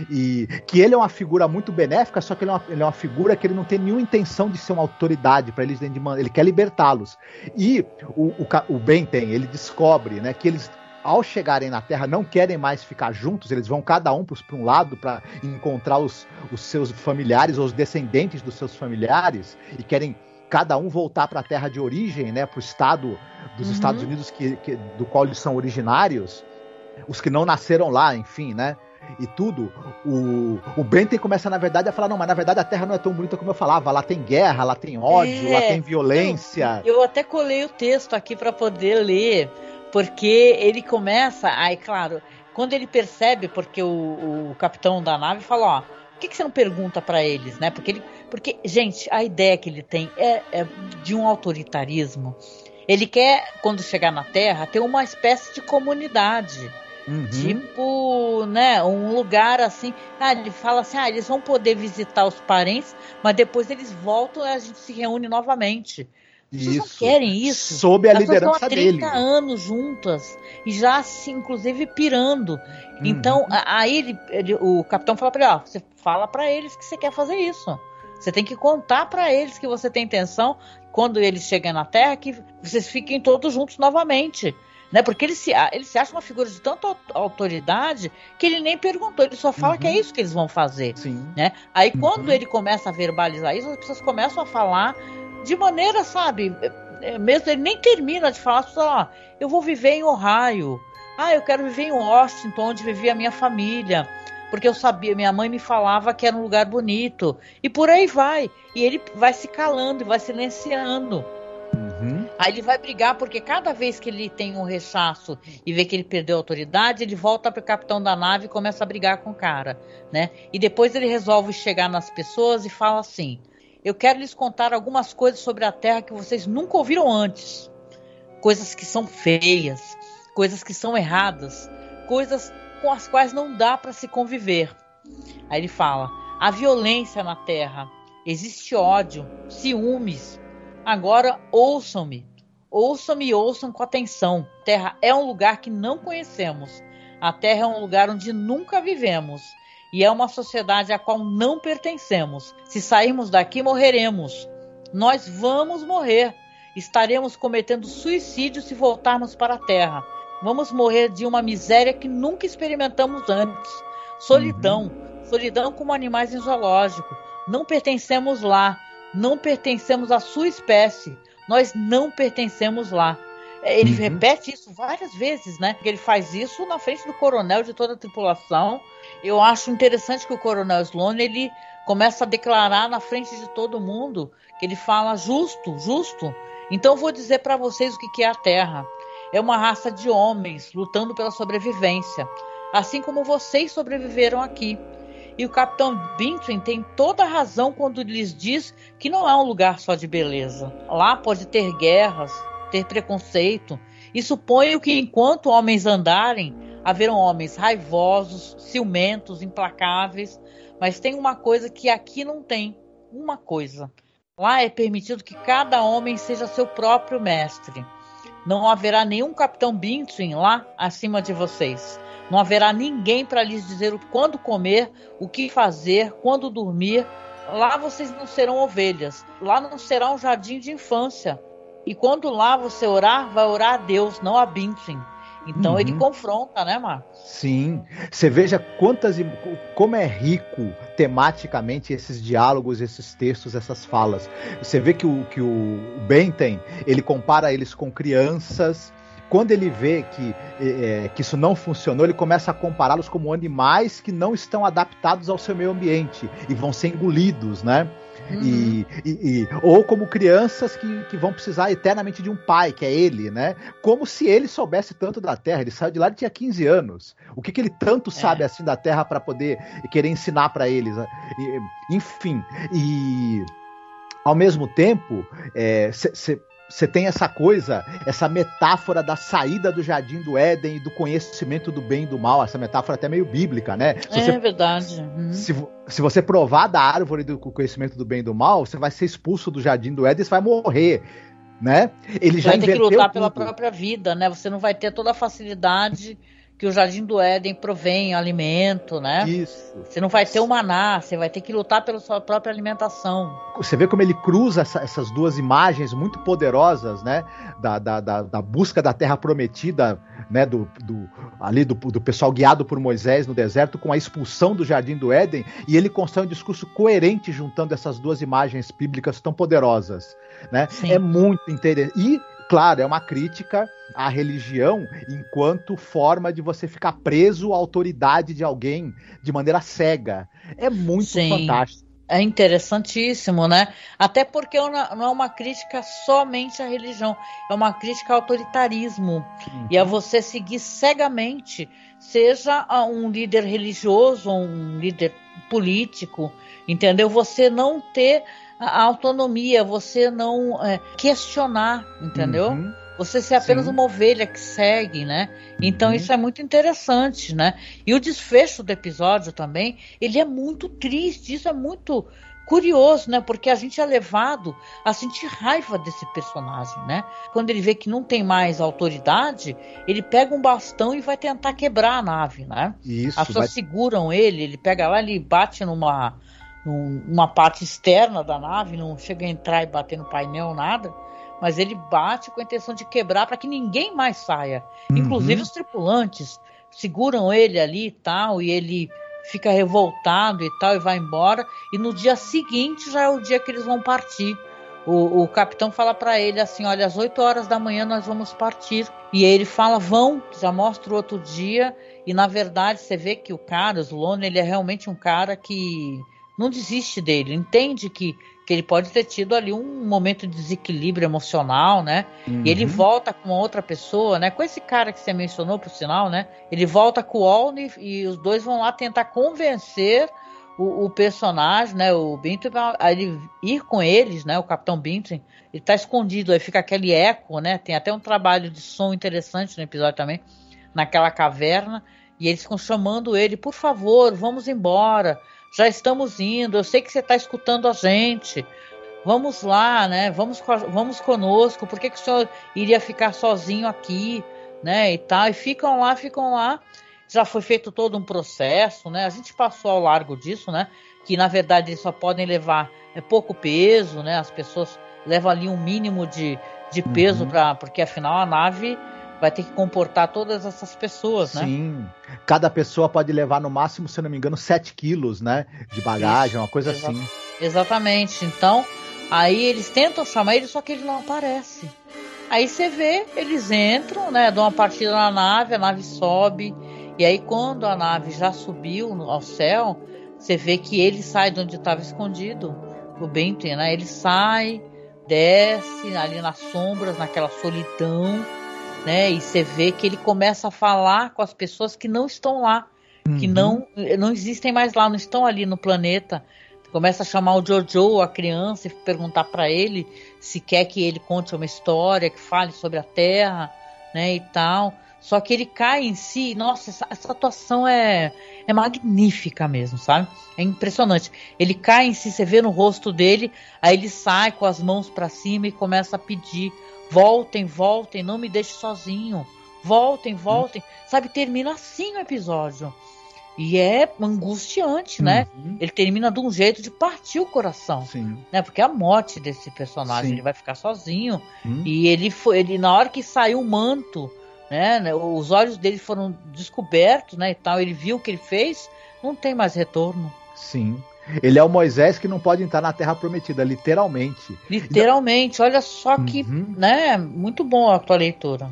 E que ele é uma figura muito benéfica, só que ele é uma, ele é uma figura que ele não tem nenhuma intenção de ser uma autoridade para eles dentro de ele quer libertá-los. E o, o, o Ben tem, ele descobre né, que eles ao chegarem na Terra, não querem mais ficar juntos, eles vão cada um para um lado para encontrar os, os, seus familiares ou os descendentes dos seus familiares e querem cada um voltar para a terra de origem, né, para o estado dos uhum. Estados Unidos que, que, do qual eles são originários, os que não nasceram lá, enfim, né? E tudo, o, o Benten começa, na verdade, a falar: não, mas na verdade a Terra não é tão bonita como eu falava. Lá tem guerra, lá tem ódio, é, lá tem violência. Eu, eu até colei o texto aqui para poder ler, porque ele começa. Aí, claro, quando ele percebe, porque o, o capitão da nave fala: ó. Por que, que você não pergunta para eles, né? Porque ele, porque gente, a ideia que ele tem é, é de um autoritarismo. Ele quer, quando chegar na Terra, ter uma espécie de comunidade Uhum. Tipo, né, um lugar assim. Ah, ele fala assim: ah, eles vão poder visitar os parentes, mas depois eles voltam e a gente se reúne novamente. Vocês não querem isso? Sob a As liderança estão há 30 dele. anos juntas e já se, inclusive, pirando. Uhum. Então, aí ele, ele, o capitão fala para ele: ó, você fala para eles que você quer fazer isso. Você tem que contar para eles que você tem intenção, quando eles chegarem na Terra, que vocês fiquem todos juntos novamente né? Porque ele se, ele se acha uma figura de tanta autoridade que ele nem perguntou, ele só fala uhum. que é uhum. isso que eles vão fazer. Sim. Né? Aí uhum. quando ele começa a verbalizar isso, as pessoas começam a falar de maneira, sabe, é, mesmo ele nem termina de falar, só, eu vou viver em Ohio. Ah, eu quero viver em Washington, onde vivia a minha família porque eu sabia, minha mãe me falava que era um lugar bonito. E por aí vai. E ele vai se calando e vai silenciando. Uhum. Aí ele vai brigar porque cada vez que ele tem um rechaço e vê que ele perdeu a autoridade, ele volta pro capitão da nave e começa a brigar com o cara, né? E depois ele resolve chegar nas pessoas e fala assim: "Eu quero lhes contar algumas coisas sobre a Terra que vocês nunca ouviram antes. Coisas que são feias, coisas que são erradas, coisas com as quais não dá para se conviver." Aí ele fala: "A violência na Terra, existe ódio, ciúmes, Agora ouçam-me. Ouçam-me e ouçam com atenção. Terra é um lugar que não conhecemos. A Terra é um lugar onde nunca vivemos. E é uma sociedade a qual não pertencemos. Se sairmos daqui, morreremos. Nós vamos morrer. Estaremos cometendo suicídio se voltarmos para a Terra. Vamos morrer de uma miséria que nunca experimentamos antes. Solidão. Uhum. Solidão como animais em zoológico. Não pertencemos lá. Não pertencemos à sua espécie. Nós não pertencemos lá. É, ele uhum. repete isso várias vezes, né? Ele faz isso na frente do coronel de toda a tripulação. Eu acho interessante que o coronel Sloan ele começa a declarar na frente de todo mundo que ele fala justo, justo. Então vou dizer para vocês o que é a Terra. É uma raça de homens lutando pela sobrevivência, assim como vocês sobreviveram aqui. E o capitão Bintwin tem toda a razão quando lhes diz que não é um lugar só de beleza. Lá pode ter guerras, ter preconceito, e suponho que enquanto homens andarem, haverão homens raivosos, ciumentos, implacáveis, mas tem uma coisa que aqui não tem, uma coisa. Lá é permitido que cada homem seja seu próprio mestre. Não haverá nenhum capitão Bintwin lá acima de vocês. Não haverá ninguém para lhes dizer quando comer, o que fazer, quando dormir. Lá vocês não serão ovelhas. Lá não será um jardim de infância. E quando lá você orar, vai orar a Deus, não a Bintwin. Então uhum. ele confronta, né, Marcos? Sim. Você veja quantas como é rico tematicamente esses diálogos, esses textos, essas falas. Você vê que o que o Benten, ele compara eles com crianças, quando ele vê que, é, que isso não funcionou, ele começa a compará-los como animais que não estão adaptados ao seu meio ambiente e vão ser engolidos, né? Uhum. E, e, e, ou como crianças que, que vão precisar eternamente de um pai, que é ele, né? Como se ele soubesse tanto da Terra. Ele saiu de lá e tinha 15 anos. O que, que ele tanto é. sabe assim da Terra para poder querer ensinar para eles? E, enfim, e ao mesmo tempo, é, você tem essa coisa, essa metáfora da saída do jardim do Éden e do conhecimento do bem e do mal, essa metáfora até meio bíblica, né? Se é você, verdade. Uhum. Se, se você provar da árvore do conhecimento do bem e do mal, você vai ser expulso do jardim do Éden e você vai morrer. Né? Ele já vai ter que lutar tudo. pela própria vida, né? Você não vai ter toda a facilidade que o Jardim do Éden provém alimento, né? Isso. Você não vai ter o maná, você vai ter que lutar pela sua própria alimentação. Você vê como ele cruza essa, essas duas imagens muito poderosas, né? Da, da, da, da busca da terra prometida, né? Do, do ali do, do, pessoal guiado por Moisés no deserto com a expulsão do Jardim do Éden e ele constrói um discurso coerente juntando essas duas imagens bíblicas tão poderosas, né? Sim. É muito interessante. E claro, é uma crítica à religião enquanto forma de você ficar preso à autoridade de alguém de maneira cega. É muito Sim. fantástico. É interessantíssimo, né? Até porque não é uma crítica somente à religião, é uma crítica ao autoritarismo. Uhum. E a você seguir cegamente, seja um líder religioso ou um líder político, entendeu? Você não ter a autonomia, você não é, questionar, entendeu? Uhum. Você ser apenas Sim. uma ovelha que segue, né? Então uhum. isso é muito interessante, né? E o desfecho do episódio também, ele é muito triste, isso é muito curioso, né? Porque a gente é levado a sentir raiva desse personagem, né? Quando ele vê que não tem mais autoridade, ele pega um bastão e vai tentar quebrar a nave, né? Isso, As pessoas vai... seguram ele, ele pega lá, ele bate numa numa parte externa da nave, não chega a entrar e bater no painel, nada. Mas ele bate com a intenção de quebrar para que ninguém mais saia. Uhum. Inclusive os tripulantes seguram ele ali e tal, e ele fica revoltado e tal, e vai embora. E no dia seguinte já é o dia que eles vão partir. O, o capitão fala para ele assim: Olha, às 8 horas da manhã nós vamos partir. E ele fala: Vão, já mostra o outro dia. E na verdade você vê que o cara, o Sloane, ele é realmente um cara que não desiste dele, entende que, que ele pode ter tido ali um momento de desequilíbrio emocional, né? Uhum. E ele uhum. volta com outra pessoa, né? Com esse cara que você mencionou, por sinal, né? Ele volta com o Olney e os dois vão lá tentar convencer o, o personagem, né? O Binton a ele ir com eles, né? O Capitão Binton, ele tá escondido, aí fica aquele eco, né? Tem até um trabalho de som interessante no episódio também, naquela caverna. E eles ficam chamando ele, por favor, vamos embora já estamos indo, eu sei que você está escutando a gente. vamos lá, né? Vamos, vamos conosco. Por que, que o senhor iria ficar sozinho aqui, né? E tal. E ficam lá, ficam lá. Já foi feito todo um processo, né? A gente passou ao largo disso, né? Que na verdade eles só podem levar é, pouco peso, né? As pessoas levam ali um mínimo de, de peso uhum. para porque afinal a nave vai ter que comportar todas essas pessoas, né? Sim. Cada pessoa pode levar no máximo, se não me engano, 7 quilos, né? De bagagem, Isso, uma coisa exa assim. Exatamente. Então, aí eles tentam chamar ele, só que ele não aparece. Aí você vê, eles entram, né? Dão uma partida na nave, a nave sobe. E aí, quando a nave já subiu ao céu, você vê que ele sai de onde estava escondido, o Benton, né? Ele sai, desce ali nas sombras, naquela solidão né? E você vê que ele começa a falar com as pessoas que não estão lá, uhum. que não, não existem mais lá, não estão ali no planeta. Começa a chamar o Jojo, a criança, e perguntar para ele se quer que ele conte uma história, que fale sobre a Terra, né, e tal. Só que ele cai em si, nossa, essa, essa, atuação é, é magnífica mesmo, sabe? É impressionante. Ele cai em si, você vê no rosto dele, aí ele sai com as mãos para cima e começa a pedir Voltem, voltem, não me deixe sozinho. Voltem, voltem. Hum. Sabe, termina assim o episódio. E é angustiante, né? Uhum. Ele termina de um jeito de partir o coração. Sim. Né? Porque a morte desse personagem, Sim. ele vai ficar sozinho. Uhum. E ele foi, ele, na hora que saiu o manto, né, né? Os olhos dele foram descobertos, né? E tal, ele viu o que ele fez, não tem mais retorno. Sim. Ele é o Moisés que não pode entrar na Terra Prometida, literalmente. Literalmente, olha só que, uhum. né, muito bom a tua leitura.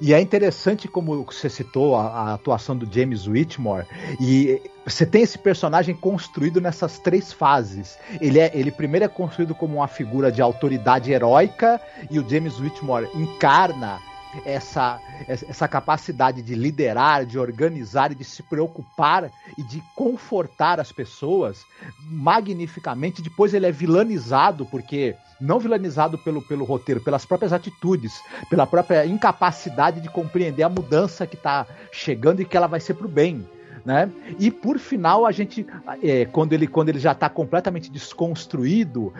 E é interessante como você citou a, a, atuação do James Whitmore e você tem esse personagem construído nessas três fases. Ele é, ele primeiro é construído como uma figura de autoridade heróica e o James Whitmore encarna essa, essa capacidade de liderar, de organizar e de se preocupar e de confortar as pessoas magnificamente. Depois ele é vilanizado, porque não vilanizado pelo, pelo roteiro, pelas próprias atitudes, pela própria incapacidade de compreender a mudança que está chegando e que ela vai ser para o bem. Né? E por final a gente, é, quando ele quando ele já está completamente desconstruído,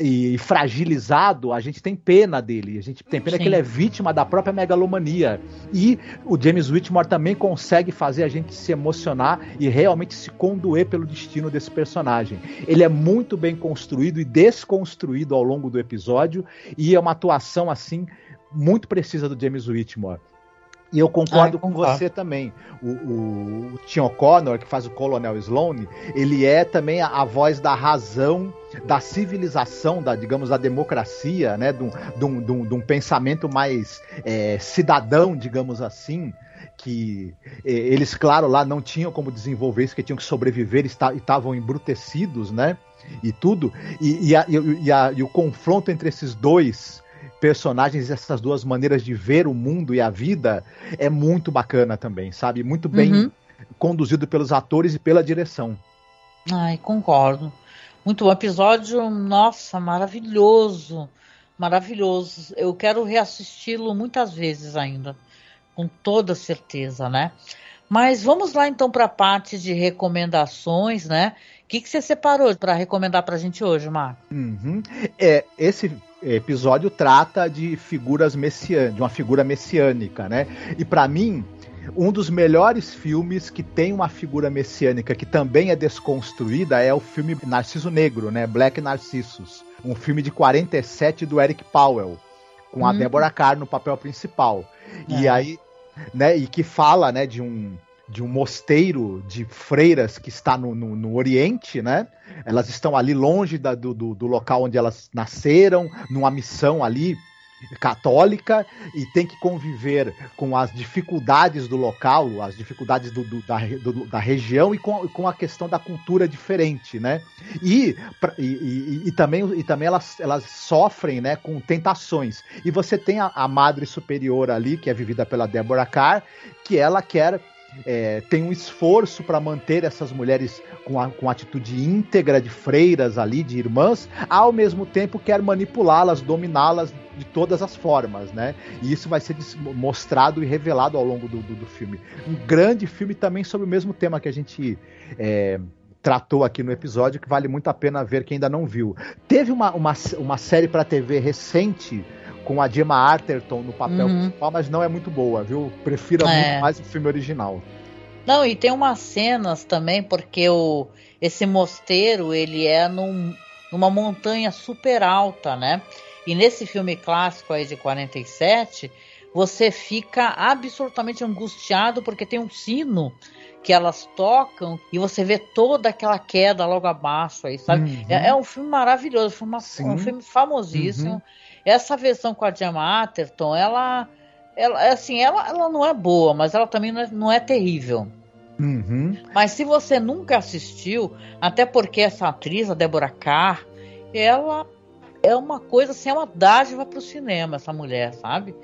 e fragilizado, a gente tem pena dele. A gente tem pena Sim. que ele é vítima da própria megalomania. E o James Whitmore também consegue fazer a gente se emocionar e realmente se condoer pelo destino desse personagem. Ele é muito bem construído e desconstruído ao longo do episódio e é uma atuação assim muito precisa do James Whitmore. E eu concordo ah, com você também. O, o, o Tim O'Connor, que faz o Colonel Sloane, ele é também a, a, voz da razão, da civilização, da, digamos, da democracia, né? De um, de um, de um, de um pensamento mais é, cidadão, digamos assim. Que é, eles, claro, lá não tinham como desenvolver isso, que tinham que sobreviver e estavam embrutecidos, né? E tudo. E, e, a, e, a, e o confronto entre esses dois personagens, essas duas maneiras de ver o mundo e a vida, é muito bacana também, sabe? Muito bem uhum. conduzido pelos atores e pela direção. Ai, concordo. Muito bom episódio, nossa, maravilhoso. Maravilhoso. Eu quero reassisti-lo muitas vezes ainda, com toda certeza, né? Mas vamos lá então para a parte de recomendações, né? O que, que você separou para recomendar para a gente hoje, Marco? Uhum. É, esse episódio trata de figuras messiânicas, de uma figura messiânica, né? E para mim, um dos melhores filmes que tem uma figura messiânica que também é desconstruída é o filme Narciso Negro, né? Black Narcissus, um filme de 47 do Eric Powell, com a hum. Deborah Carr no papel principal. É. E aí, né, e que fala, né, de um de um mosteiro de freiras que está no, no, no Oriente, né? Elas estão ali longe da, do, do, do, local onde elas nasceram, numa missão ali católica e tem que conviver com as dificuldades do local, as dificuldades do, do, da, da, região e com, com, a questão da cultura diferente, né? E, e, e, e também, também elas, elas sofrem né, com tentações. E você tem a, a madre superior ali, que é vivida pela Deborah Carr, que ela quer é, tem um esforço para manter essas mulheres com, a, com atitude íntegra de freiras ali, de irmãs, ao mesmo tempo quer manipulá-las, dominá-las de todas as formas, né? E isso vai ser mostrado e revelado ao longo do, do, do filme. Um grande filme também sobre o mesmo tema que a gente é, tratou aqui no episódio, que vale muito a pena ver quem ainda não viu. Teve uma, uma, uma série para TV recente com a Gemma Arterton no papel uhum. principal, mas não é muito boa, viu? Prefiro é. muito mais o filme original. Não, e tem umas cenas também, porque o, esse mosteiro, ele é num, numa montanha super alta, né? E nesse filme clássico aí de 47, você fica absolutamente angustiado porque tem um sino que elas tocam e você vê toda aquela queda logo abaixo aí, sabe? Uhum. É, é, um filme maravilhoso, uma, um filme famosíssimo. Uhum. Essa versão com a Gemma Atherton, ela, ela assim, ela, ela não é boa, mas ela também não é, não é terrível. Uhum. Mas se você nunca assistiu, até porque essa atriz, a Deborah Carr, ela é uma coisa assim, é uma dádiva para o cinema, essa mulher, sabe?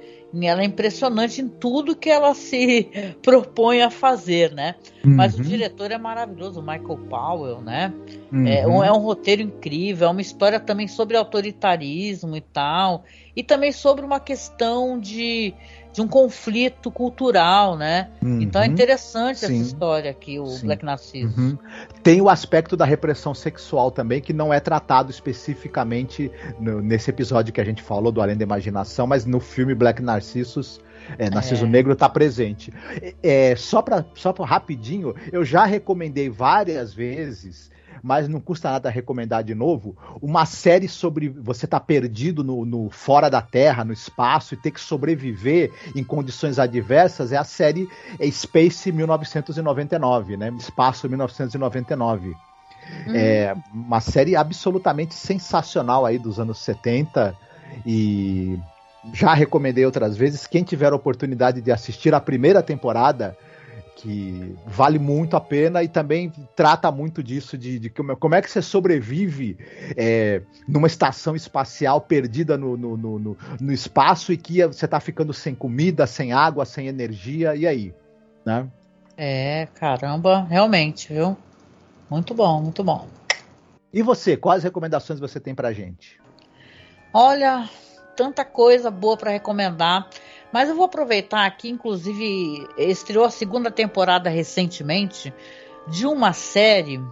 Ela é impressionante em tudo que ela se <laughs> propõe a fazer, né? Uhum. Mas o uhum. diretor é maravilhoso, o Michael Powell, né? Uhum. É, um, é um roteiro incrível, é uma história também sobre autoritarismo e tal, e também sobre uma questão de de um conflito cultural, né? Uhum. Então é interessante Sim. essa história aqui, o Sim. Black Narcissus. Uhum. Tem o aspecto da repressão sexual também, que não é tratado especificamente no, nesse episódio que a gente falou do Além da Imaginação, mas no filme Black Narcissus é, Narciso é. Negro está presente. É, só para só pra rapidinho, eu já recomendei várias vezes mas não custa nada recomendar de novo, uma série sobre você estar tá perdido no, no, fora da Terra, no espaço e ter que sobreviver em condições adversas é a série Space 1999, né? Espaço 1999. Uhum. É uma série absolutamente sensacional aí dos anos 70 e já recomendei outras vezes. Quem tiver a oportunidade de assistir a primeira temporada, que vale muito a pena e também trata muito disso de, de como é que você sobrevive é, numa estação espacial perdida no, no, no, no espaço e que você está ficando sem comida, sem água, sem energia, e aí? Né? É, caramba, realmente, viu? Muito bom, muito bom. E você, quais recomendações você tem pra gente? Olha, tanta coisa boa para recomendar. Mas eu vou aproveitar aqui, inclusive, estreou a segunda temporada recentemente de uma série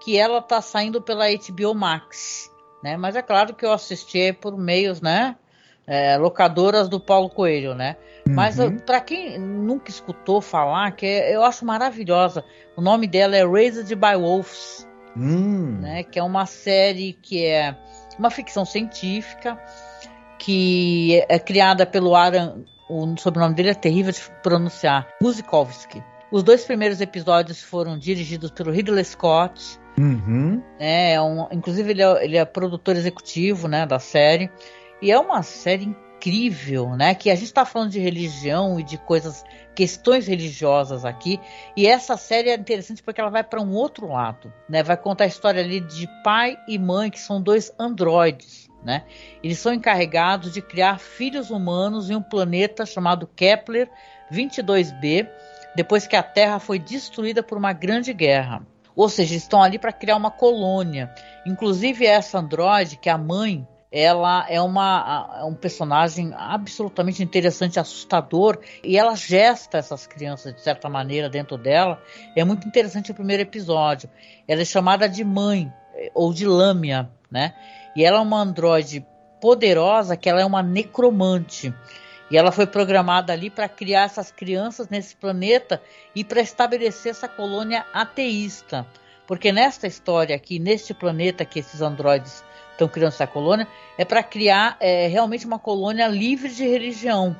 que ela tá saindo pela HBO Max, né? Mas é claro que eu assisti por meios, né? É, locadoras do Paulo Coelho, né? Uhum. Mas para quem nunca escutou falar, que eu acho maravilhosa, o nome dela é Raised by Wolves, uhum. né? Que é uma série que é uma ficção científica que é criada pelo Aaron o sobrenome dele é terrível de pronunciar, Muzikovsky. Os dois primeiros episódios foram dirigidos pelo Ridley Scott. Uhum. Né, é um, inclusive, ele é, ele é, produtor executivo né, da série. E é uma série incrível, né? Que a gente está falando de religião e de coisas, questões religiosas aqui. E essa série é interessante porque ela vai para um outro lado, né? Vai contar a história ali de pai e mãe, que são dois androides. Né? Eles são encarregados de criar filhos humanos em um planeta chamado Kepler 22b, depois que a Terra foi destruída por uma grande guerra. Ou seja, estão ali para criar uma colônia. Inclusive essa androide, que é a mãe, ela é uma é um personagem absolutamente interessante, assustador, e ela gesta essas crianças de certa maneira dentro dela. É muito interessante o primeiro episódio. Ela é chamada de mãe ou de lâmina, né? E ela é uma androide poderosa, que ela é uma necromante. E ela foi programada ali para criar essas crianças nesse planeta e para estabelecer essa colônia ateísta. Porque nesta história aqui, neste planeta que esses androides estão criando essa colônia, é para criar é, realmente uma colônia livre de religião.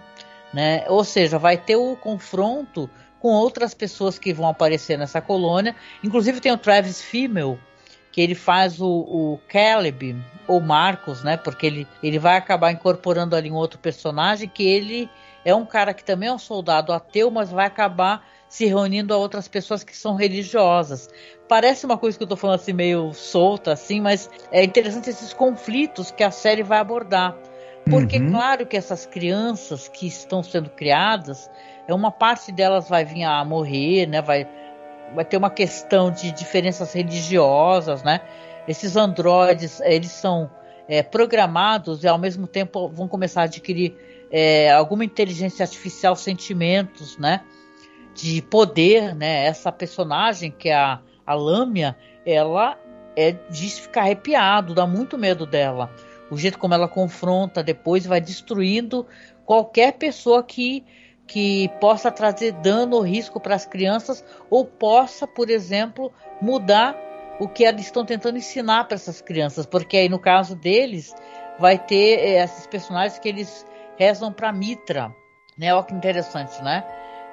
Né? Ou seja, vai ter o confronto com outras pessoas que vão aparecer nessa colônia. Inclusive tem o Travis Fimmel, que ele faz o, o Caleb, ou Marcos, né? Porque ele, ele vai acabar incorporando ali um outro personagem que ele é um cara que também é um soldado ateu, mas vai acabar se reunindo a outras pessoas que são religiosas. Parece uma coisa que eu tô falando assim meio solta assim, mas é interessante esses conflitos que a série vai abordar. Porque uhum. claro que essas crianças que estão sendo criadas, é uma parte delas vai vir a morrer, né? Vai vai ter uma questão de diferenças religiosas, né? Esses androides, eles são é, programados e ao mesmo tempo vão começar a adquirir é, alguma inteligência artificial, sentimentos, né? De poder, né? Essa personagem que é a, a Lâmia, ela é de ficar arrepiado, dá muito medo dela. O jeito como ela confronta depois vai destruindo qualquer pessoa que que possa trazer dano ou risco para as crianças ou possa, por exemplo, mudar o que eles estão tentando ensinar para essas crianças, porque aí no caso deles vai ter eh, esses personagens que eles rezam para Mitra, né? Olha que interessante, né?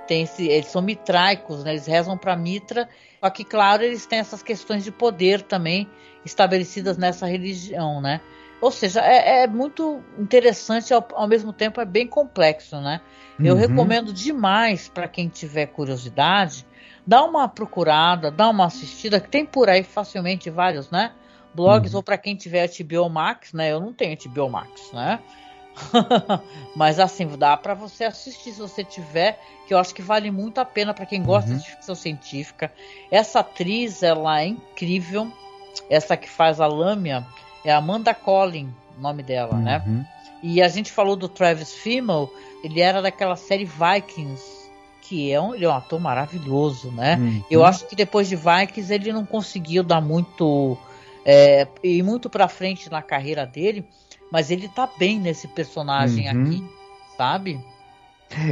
Tem esse, eles são mitraicos, né? Eles rezam para Mitra, só que claro eles têm essas questões de poder também estabelecidas nessa religião, né? Ou seja, é, é muito interessante, ao, ao, mesmo tempo é bem complexo, né? Eu uhum. recomendo demais para quem tiver curiosidade, dá uma procurada, dá uma assistida, que tem por aí facilmente vários, né? Blogs, uhum. ou para quem tiver HBO Max, né? Eu não tenho HBO Max, né? <laughs> Mas assim, dá para você assistir se você tiver, que eu acho que vale muito a pena para quem gosta uhum. de ficção científica. Essa atriz, ela é incrível. Essa que faz a Lâmia, é Amanda Collin, o nome dela, né? uhum. né? E a gente falou do Travis Fimmel, ele era daquela série Vikings, que é um, ele é um ator maravilhoso, né? Uhum. Eu acho que depois de Vikings ele não conseguiu dar muito é, ir muito para frente na carreira dele, mas ele tá bem nesse personagem uhum. aqui, sabe?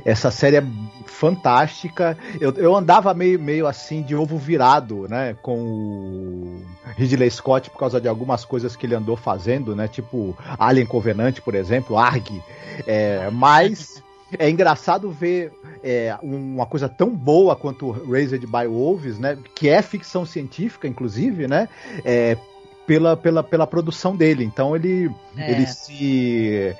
Essa série é fantástica. Eu, eu andava meio, meio assim de ovo virado, né? Com o Ridley Scott por causa de algumas coisas que ele andou fazendo, né? Tipo Alien Covenant, por exemplo, ARG. É, mas é engraçado ver é, uma coisa tão boa quanto Raised by Wolves, né? Que é ficção científica, inclusive, né? É, pela, pela, pela produção dele. Então ele, é. ele se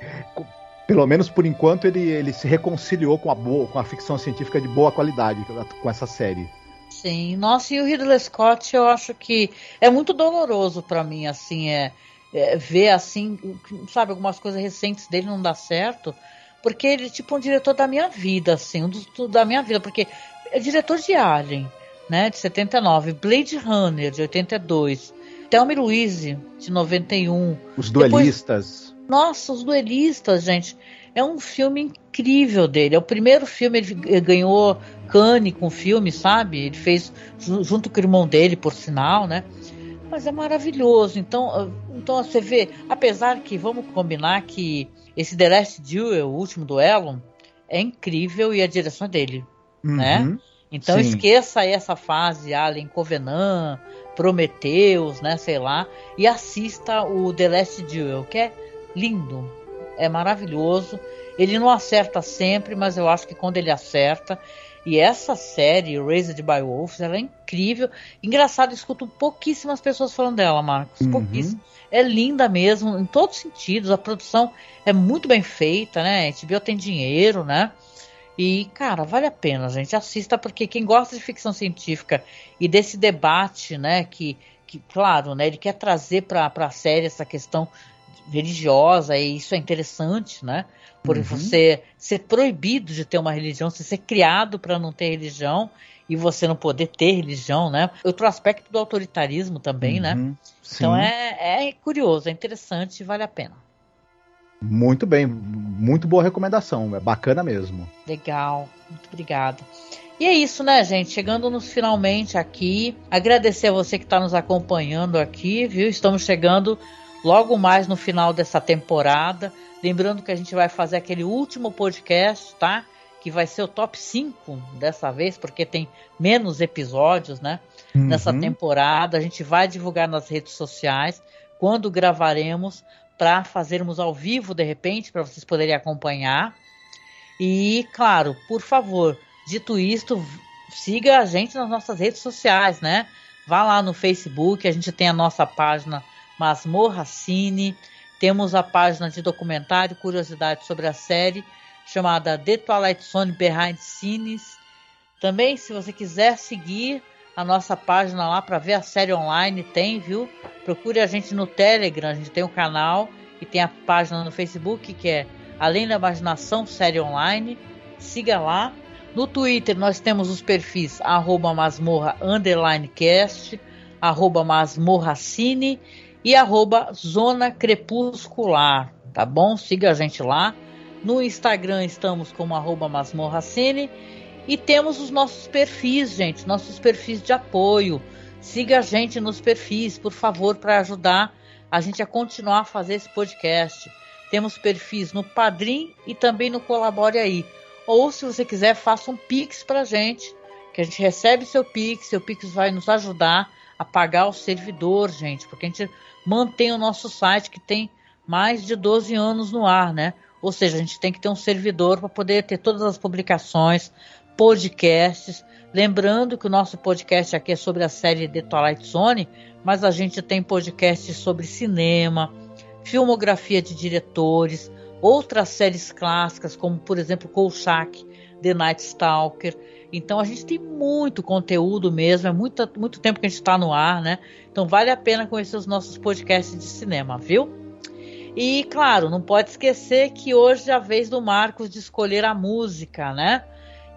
pelo menos por enquanto, ele, ele se reconciliou com a, boa, com a ficção científica de boa qualidade com essa série. Sim, nossa, e o Ridley Scott eu acho que é muito doloroso para mim, assim, é, é, ver assim, sabe, algumas coisas recentes dele não dá certo, porque ele é tipo um diretor da minha vida, assim, um dos, da minha vida, porque é diretor de Alien, né, de 79, Blade Runner, de 82, Thelma Louise, de 91. Os duelistas. Depois, nossa, Os Duelistas, gente, é um filme incrível dele. É o primeiro filme, ele ganhou Cannes com o filme, sabe? Ele fez junto com o irmão dele, por sinal, né? Mas é maravilhoso. Então, ah, então você vê, apesar que vamos combinar que esse The Last Duel, o último duelo, é incrível e a direção é dele, né? uhum, né? Então sim. esqueça aí essa fase Alien Covenant, Prometheus, né, sei lá, e assista o The Last Duel, que é lindo, é maravilhoso. Ele não acerta sempre, mas eu acho que quando ele acerta. E essa série, Raised by Wolves, ela é incrível. Engraçado, escuto pouquíssimas pessoas falando dela, Marcos. Uhum. Pouquíssimas. É linda mesmo, em todos os sentidos. A produção é muito bem feita, né? A HBO tem dinheiro, né? E, cara, vale a pena, gente. Assista, porque quem gosta de ficção científica e desse debate, né, que, que claro, né, ele quer trazer para a série essa questão religiosa, e isso é interessante, né? Por uhum. você ser proibido de ter uma religião, você ser criado para não ter religião e você não poder ter religião, né? Outro aspecto do autoritarismo também, né? uhum. né? Sim. Então é, é curioso, é interessante e vale a pena. Muito bem, muito boa recomendação, é bacana mesmo. Legal, muito obrigada. E é isso, né, gente? Chegando nos finalmente aqui. Agradecer a você que está nos acompanhando aqui, viu? Estamos chegando logo mais no final dessa temporada. Lembrando que a gente vai fazer aquele último podcast, tá? Que vai ser o top 5 dessa vez, porque tem menos episódios, né? Uhum. Nessa temporada. A gente vai divulgar nas redes sociais quando gravaremos para fazermos ao vivo de repente, para vocês poderem acompanhar. E, claro, por favor, dito isto, siga a gente nas nossas redes sociais, né? Vá lá no Facebook, a gente tem a nossa página Masmorra Cine. Temos a página de documentário, curiosidade sobre a série, chamada The Twilight Zone Behind Scenes. Também, se você quiser seguir a nossa página lá para ver a série online, tem, viu? Procure a gente no Telegram, a gente tem um canal e tem a página no Facebook que é Além da Imaginação Série Online. Siga lá. No Twitter nós temos os perfis arroba masmorra underline cast, arroba masmorra cine e arroba Zona Crepuscular, tá bom? Siga a gente lá. No Instagram estamos como arroba Masmorracine e temos os nossos perfis, gente, nossos perfis de apoio. siga a gente nos perfis, por favor, para ajudar a gente a continuar a fazer esse podcast. Temos perfis no Padrim e também no Colabore Aí. Ou, se você quiser, faça um Pix para a gente, que a gente recebe seu Pix, seu Pix vai nos ajudar a pagar o servidor, gente, porque a gente mantém o nosso site que tem mais de 12 anos no ar, né? Ou seja, a gente tem que ter um servidor para poder ter todas as publicações, podcasts. Lembrando que o nosso podcast aqui é sobre a série The Twilight Zone, mas a gente tem podcasts sobre cinema, filmografia de diretores, outras séries clássicas, como por exemplo Kolchak, The Night Stalker. Então a gente tem muito conteúdo mesmo, é muito, muito tempo que a gente está no ar, né? Então vale a pena conhecer os nossos podcasts de cinema, viu? E claro, não pode esquecer que hoje é a vez do Marcos de escolher a música, né?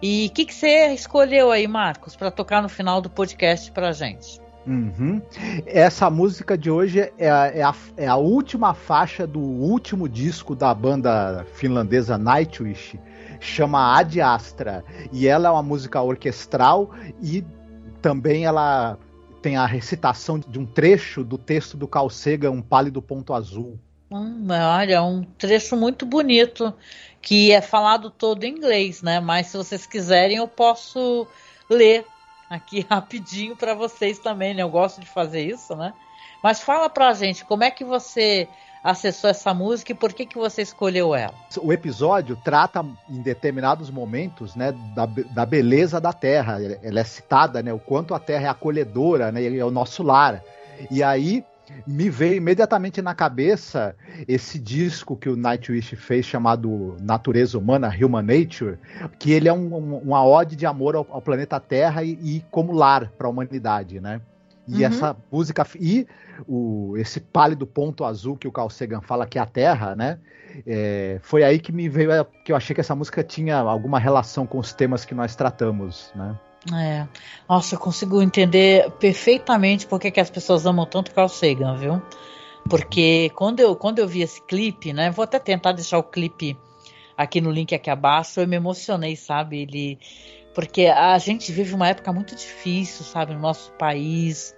E o que, que você escolheu aí, Marcos, para tocar no final do podcast para gente? Uhum. Essa música de hoje é a, é, a, é a, última faixa do último disco da banda finlandesa Nightwish, chama Ad Astra. E ela é uma música orquestral e também ela tem a recitação de um trecho do texto do Carl Sagan, Um Pálido Ponto Azul. Hum, olha, um trecho muito bonito que é falado todo em inglês, né? Mas se vocês quiserem, eu posso ler aqui <laughs> rapidinho para vocês também, né? Eu gosto de fazer isso, né? Mas fala pra gente, como é que você acessou essa música e por que, que você escolheu ela? O episódio trata em determinados momentos, né, da, da beleza da Terra. Ela é citada, né, o quanto a Terra é acolhedora, né, é o nosso lar. E aí me veio imediatamente na cabeça esse disco que o Nightwish fez chamado Natureza Humana, Human Nature, que ele é um, um, uma ode de amor ao, ao planeta Terra e, e como lar para a humanidade, né? E uhum. essa música e o, esse pálido ponto azul que o Carl Sagan fala que é a Terra, né? É, foi aí que me veio que eu achei que essa música tinha alguma relação com os temas que nós tratamos, né? É. Nossa, eu consigo entender perfeitamente porque que as pessoas amam tanto Carl Sagan, viu? Porque quando eu, quando eu vi esse clipe, né? Vou até tentar deixar o clipe aqui no link aqui abaixo. Eu me emocionei, sabe? Ele, porque a gente vive uma época muito difícil, sabe? No nosso país,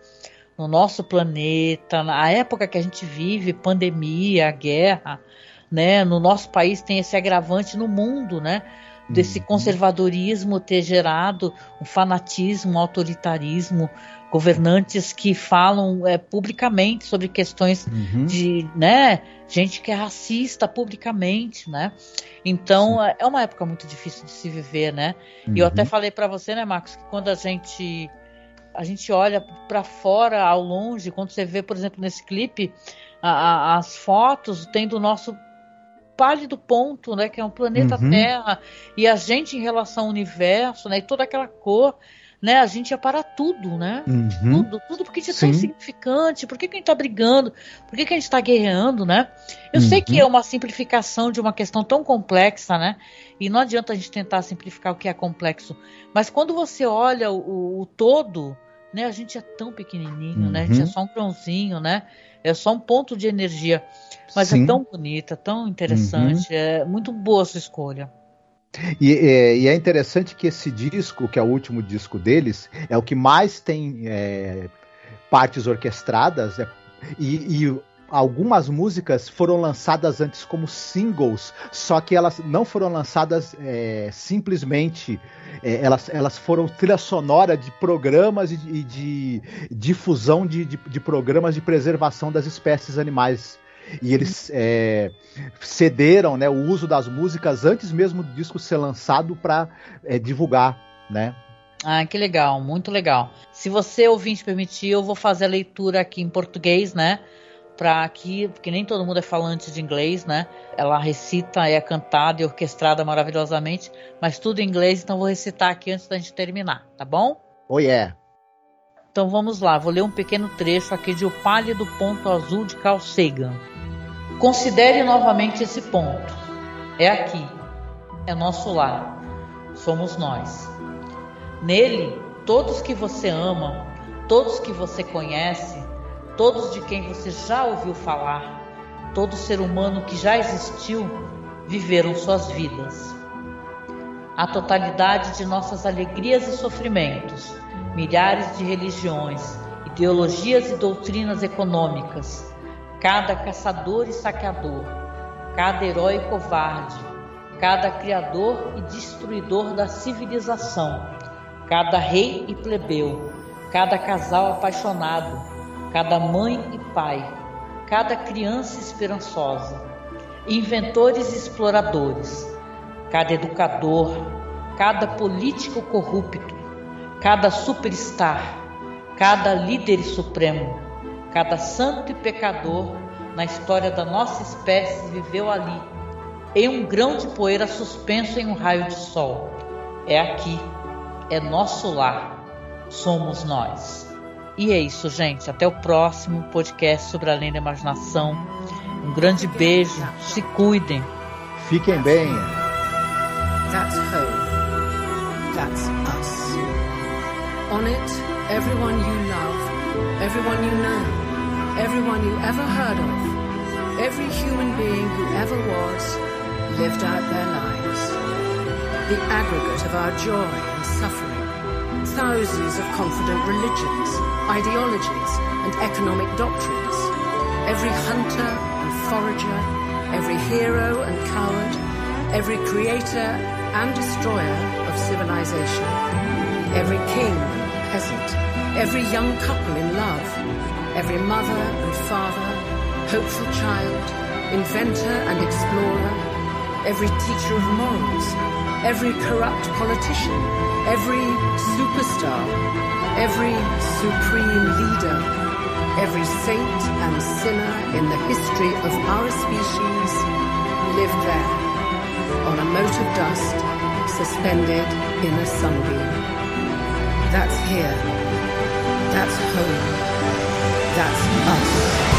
no nosso planeta, na época que a gente vive, pandemia, guerra, né? No nosso país tem esse agravante no mundo, né? desse uhum. conservadorismo ter gerado um fanatismo, um autoritarismo, governantes que falam é, publicamente sobre questões uhum. de, né, gente que é racista publicamente, né? Então Sim. é uma época muito difícil de se viver, né? Uhum. E eu até uhum. falei para você, né, Marcos, que quando a gente a gente olha para fora, ao longe, quando você vê, por exemplo, nesse clipe, a, a, as fotos tem do nosso pálido ponto, né, que é um planeta uhum. Terra, e a gente em relação ao universo, né, e toda aquela cor, né, a gente ia para tudo, né? Uhum. Tudo, tudo porque gente é insignificante, por que, que a gente está brigando, por que, que a gente está guerreando, né? Eu uhum. sei que é uma simplificação de uma questão tão complexa, né? E não adianta a gente tentar simplificar o que é complexo. Mas quando você olha o, o todo, né, a gente é tão pequenininho, né? A gente é uhum. só um grãozinho, né? É só um ponto de energia. Mas é Sim. é tão bonita, tão interessante. Uhum. É muito boa a sua escolha. E é, e é, interessante que esse disco, que é o último disco deles, é o que mais tem é, partes orquestradas. É, e, e, algumas músicas foram lançadas antes como singles, só que elas não foram lançadas é, simplesmente. É, elas, elas foram trilha sonora de programas e de, de difusão de, de, de programas de preservação das espécies animais e eles é, cederam né, o uso das músicas antes mesmo do disco ser lançado para é, divulgar, né? Ah, que legal, muito legal. Se você ouvinte permitir, eu vou fazer a leitura aqui em português, né? Para aqui, porque nem todo mundo é falante de inglês, né? Ela recita, é cantada e orquestrada maravilhosamente, mas tudo em inglês, então vou recitar aqui antes da gente terminar, tá bom? Oh yeah. Então vamos lá, vou ler um pequeno trecho aqui de O Pálido Ponto Azul de Carl Sagan. Considere novamente esse ponto. É aqui, é nosso lar, somos nós. Nele, todos que você ama, todos que você conhece, todos de quem você já ouviu falar, todo ser humano que já existiu, viveram suas vidas. A totalidade de nossas alegrias e sofrimentos, milhares de religiões ideologias e doutrinas econômicas, cada caçador e saqueador, cada herói e covarde, cada criador e destruidor da civilização, cada rei e plebeu, cada casal apaixonado, cada mãe e pai, cada criança esperançosa, inventores e exploradores, cada educador, cada político corrupto, cada superstar, cada líder supremo, cada santo e pecador na história da nossa espécie viveu ali, em um grão de poeira suspenso em um raio de sol. É aqui, é nosso lar, somos nós. E é isso, gente. Até o próximo podcast sobre Além da Imaginação. Um grande beijo, se cuidem. Fiquem bem. That's home. That's us. On it, everyone you love, everyone you know. everyone you ever heard of, every human being who ever was, lived out their lives. The aggregate of our joy and suffering, thousands of confident religions, ideologies, and economic doctrines, every hunter and forager, every hero and coward, every creator and destroyer of civilization, every king peasant, every young couple in love, every mother and father, hopeful child, inventor and explorer, every teacher of morals, every corrupt politician, every superstar, every supreme leader, every saint and sinner in the history of our species lived there, on a mote of dust, suspended in a sunbeam. That's here. That's home. That's us.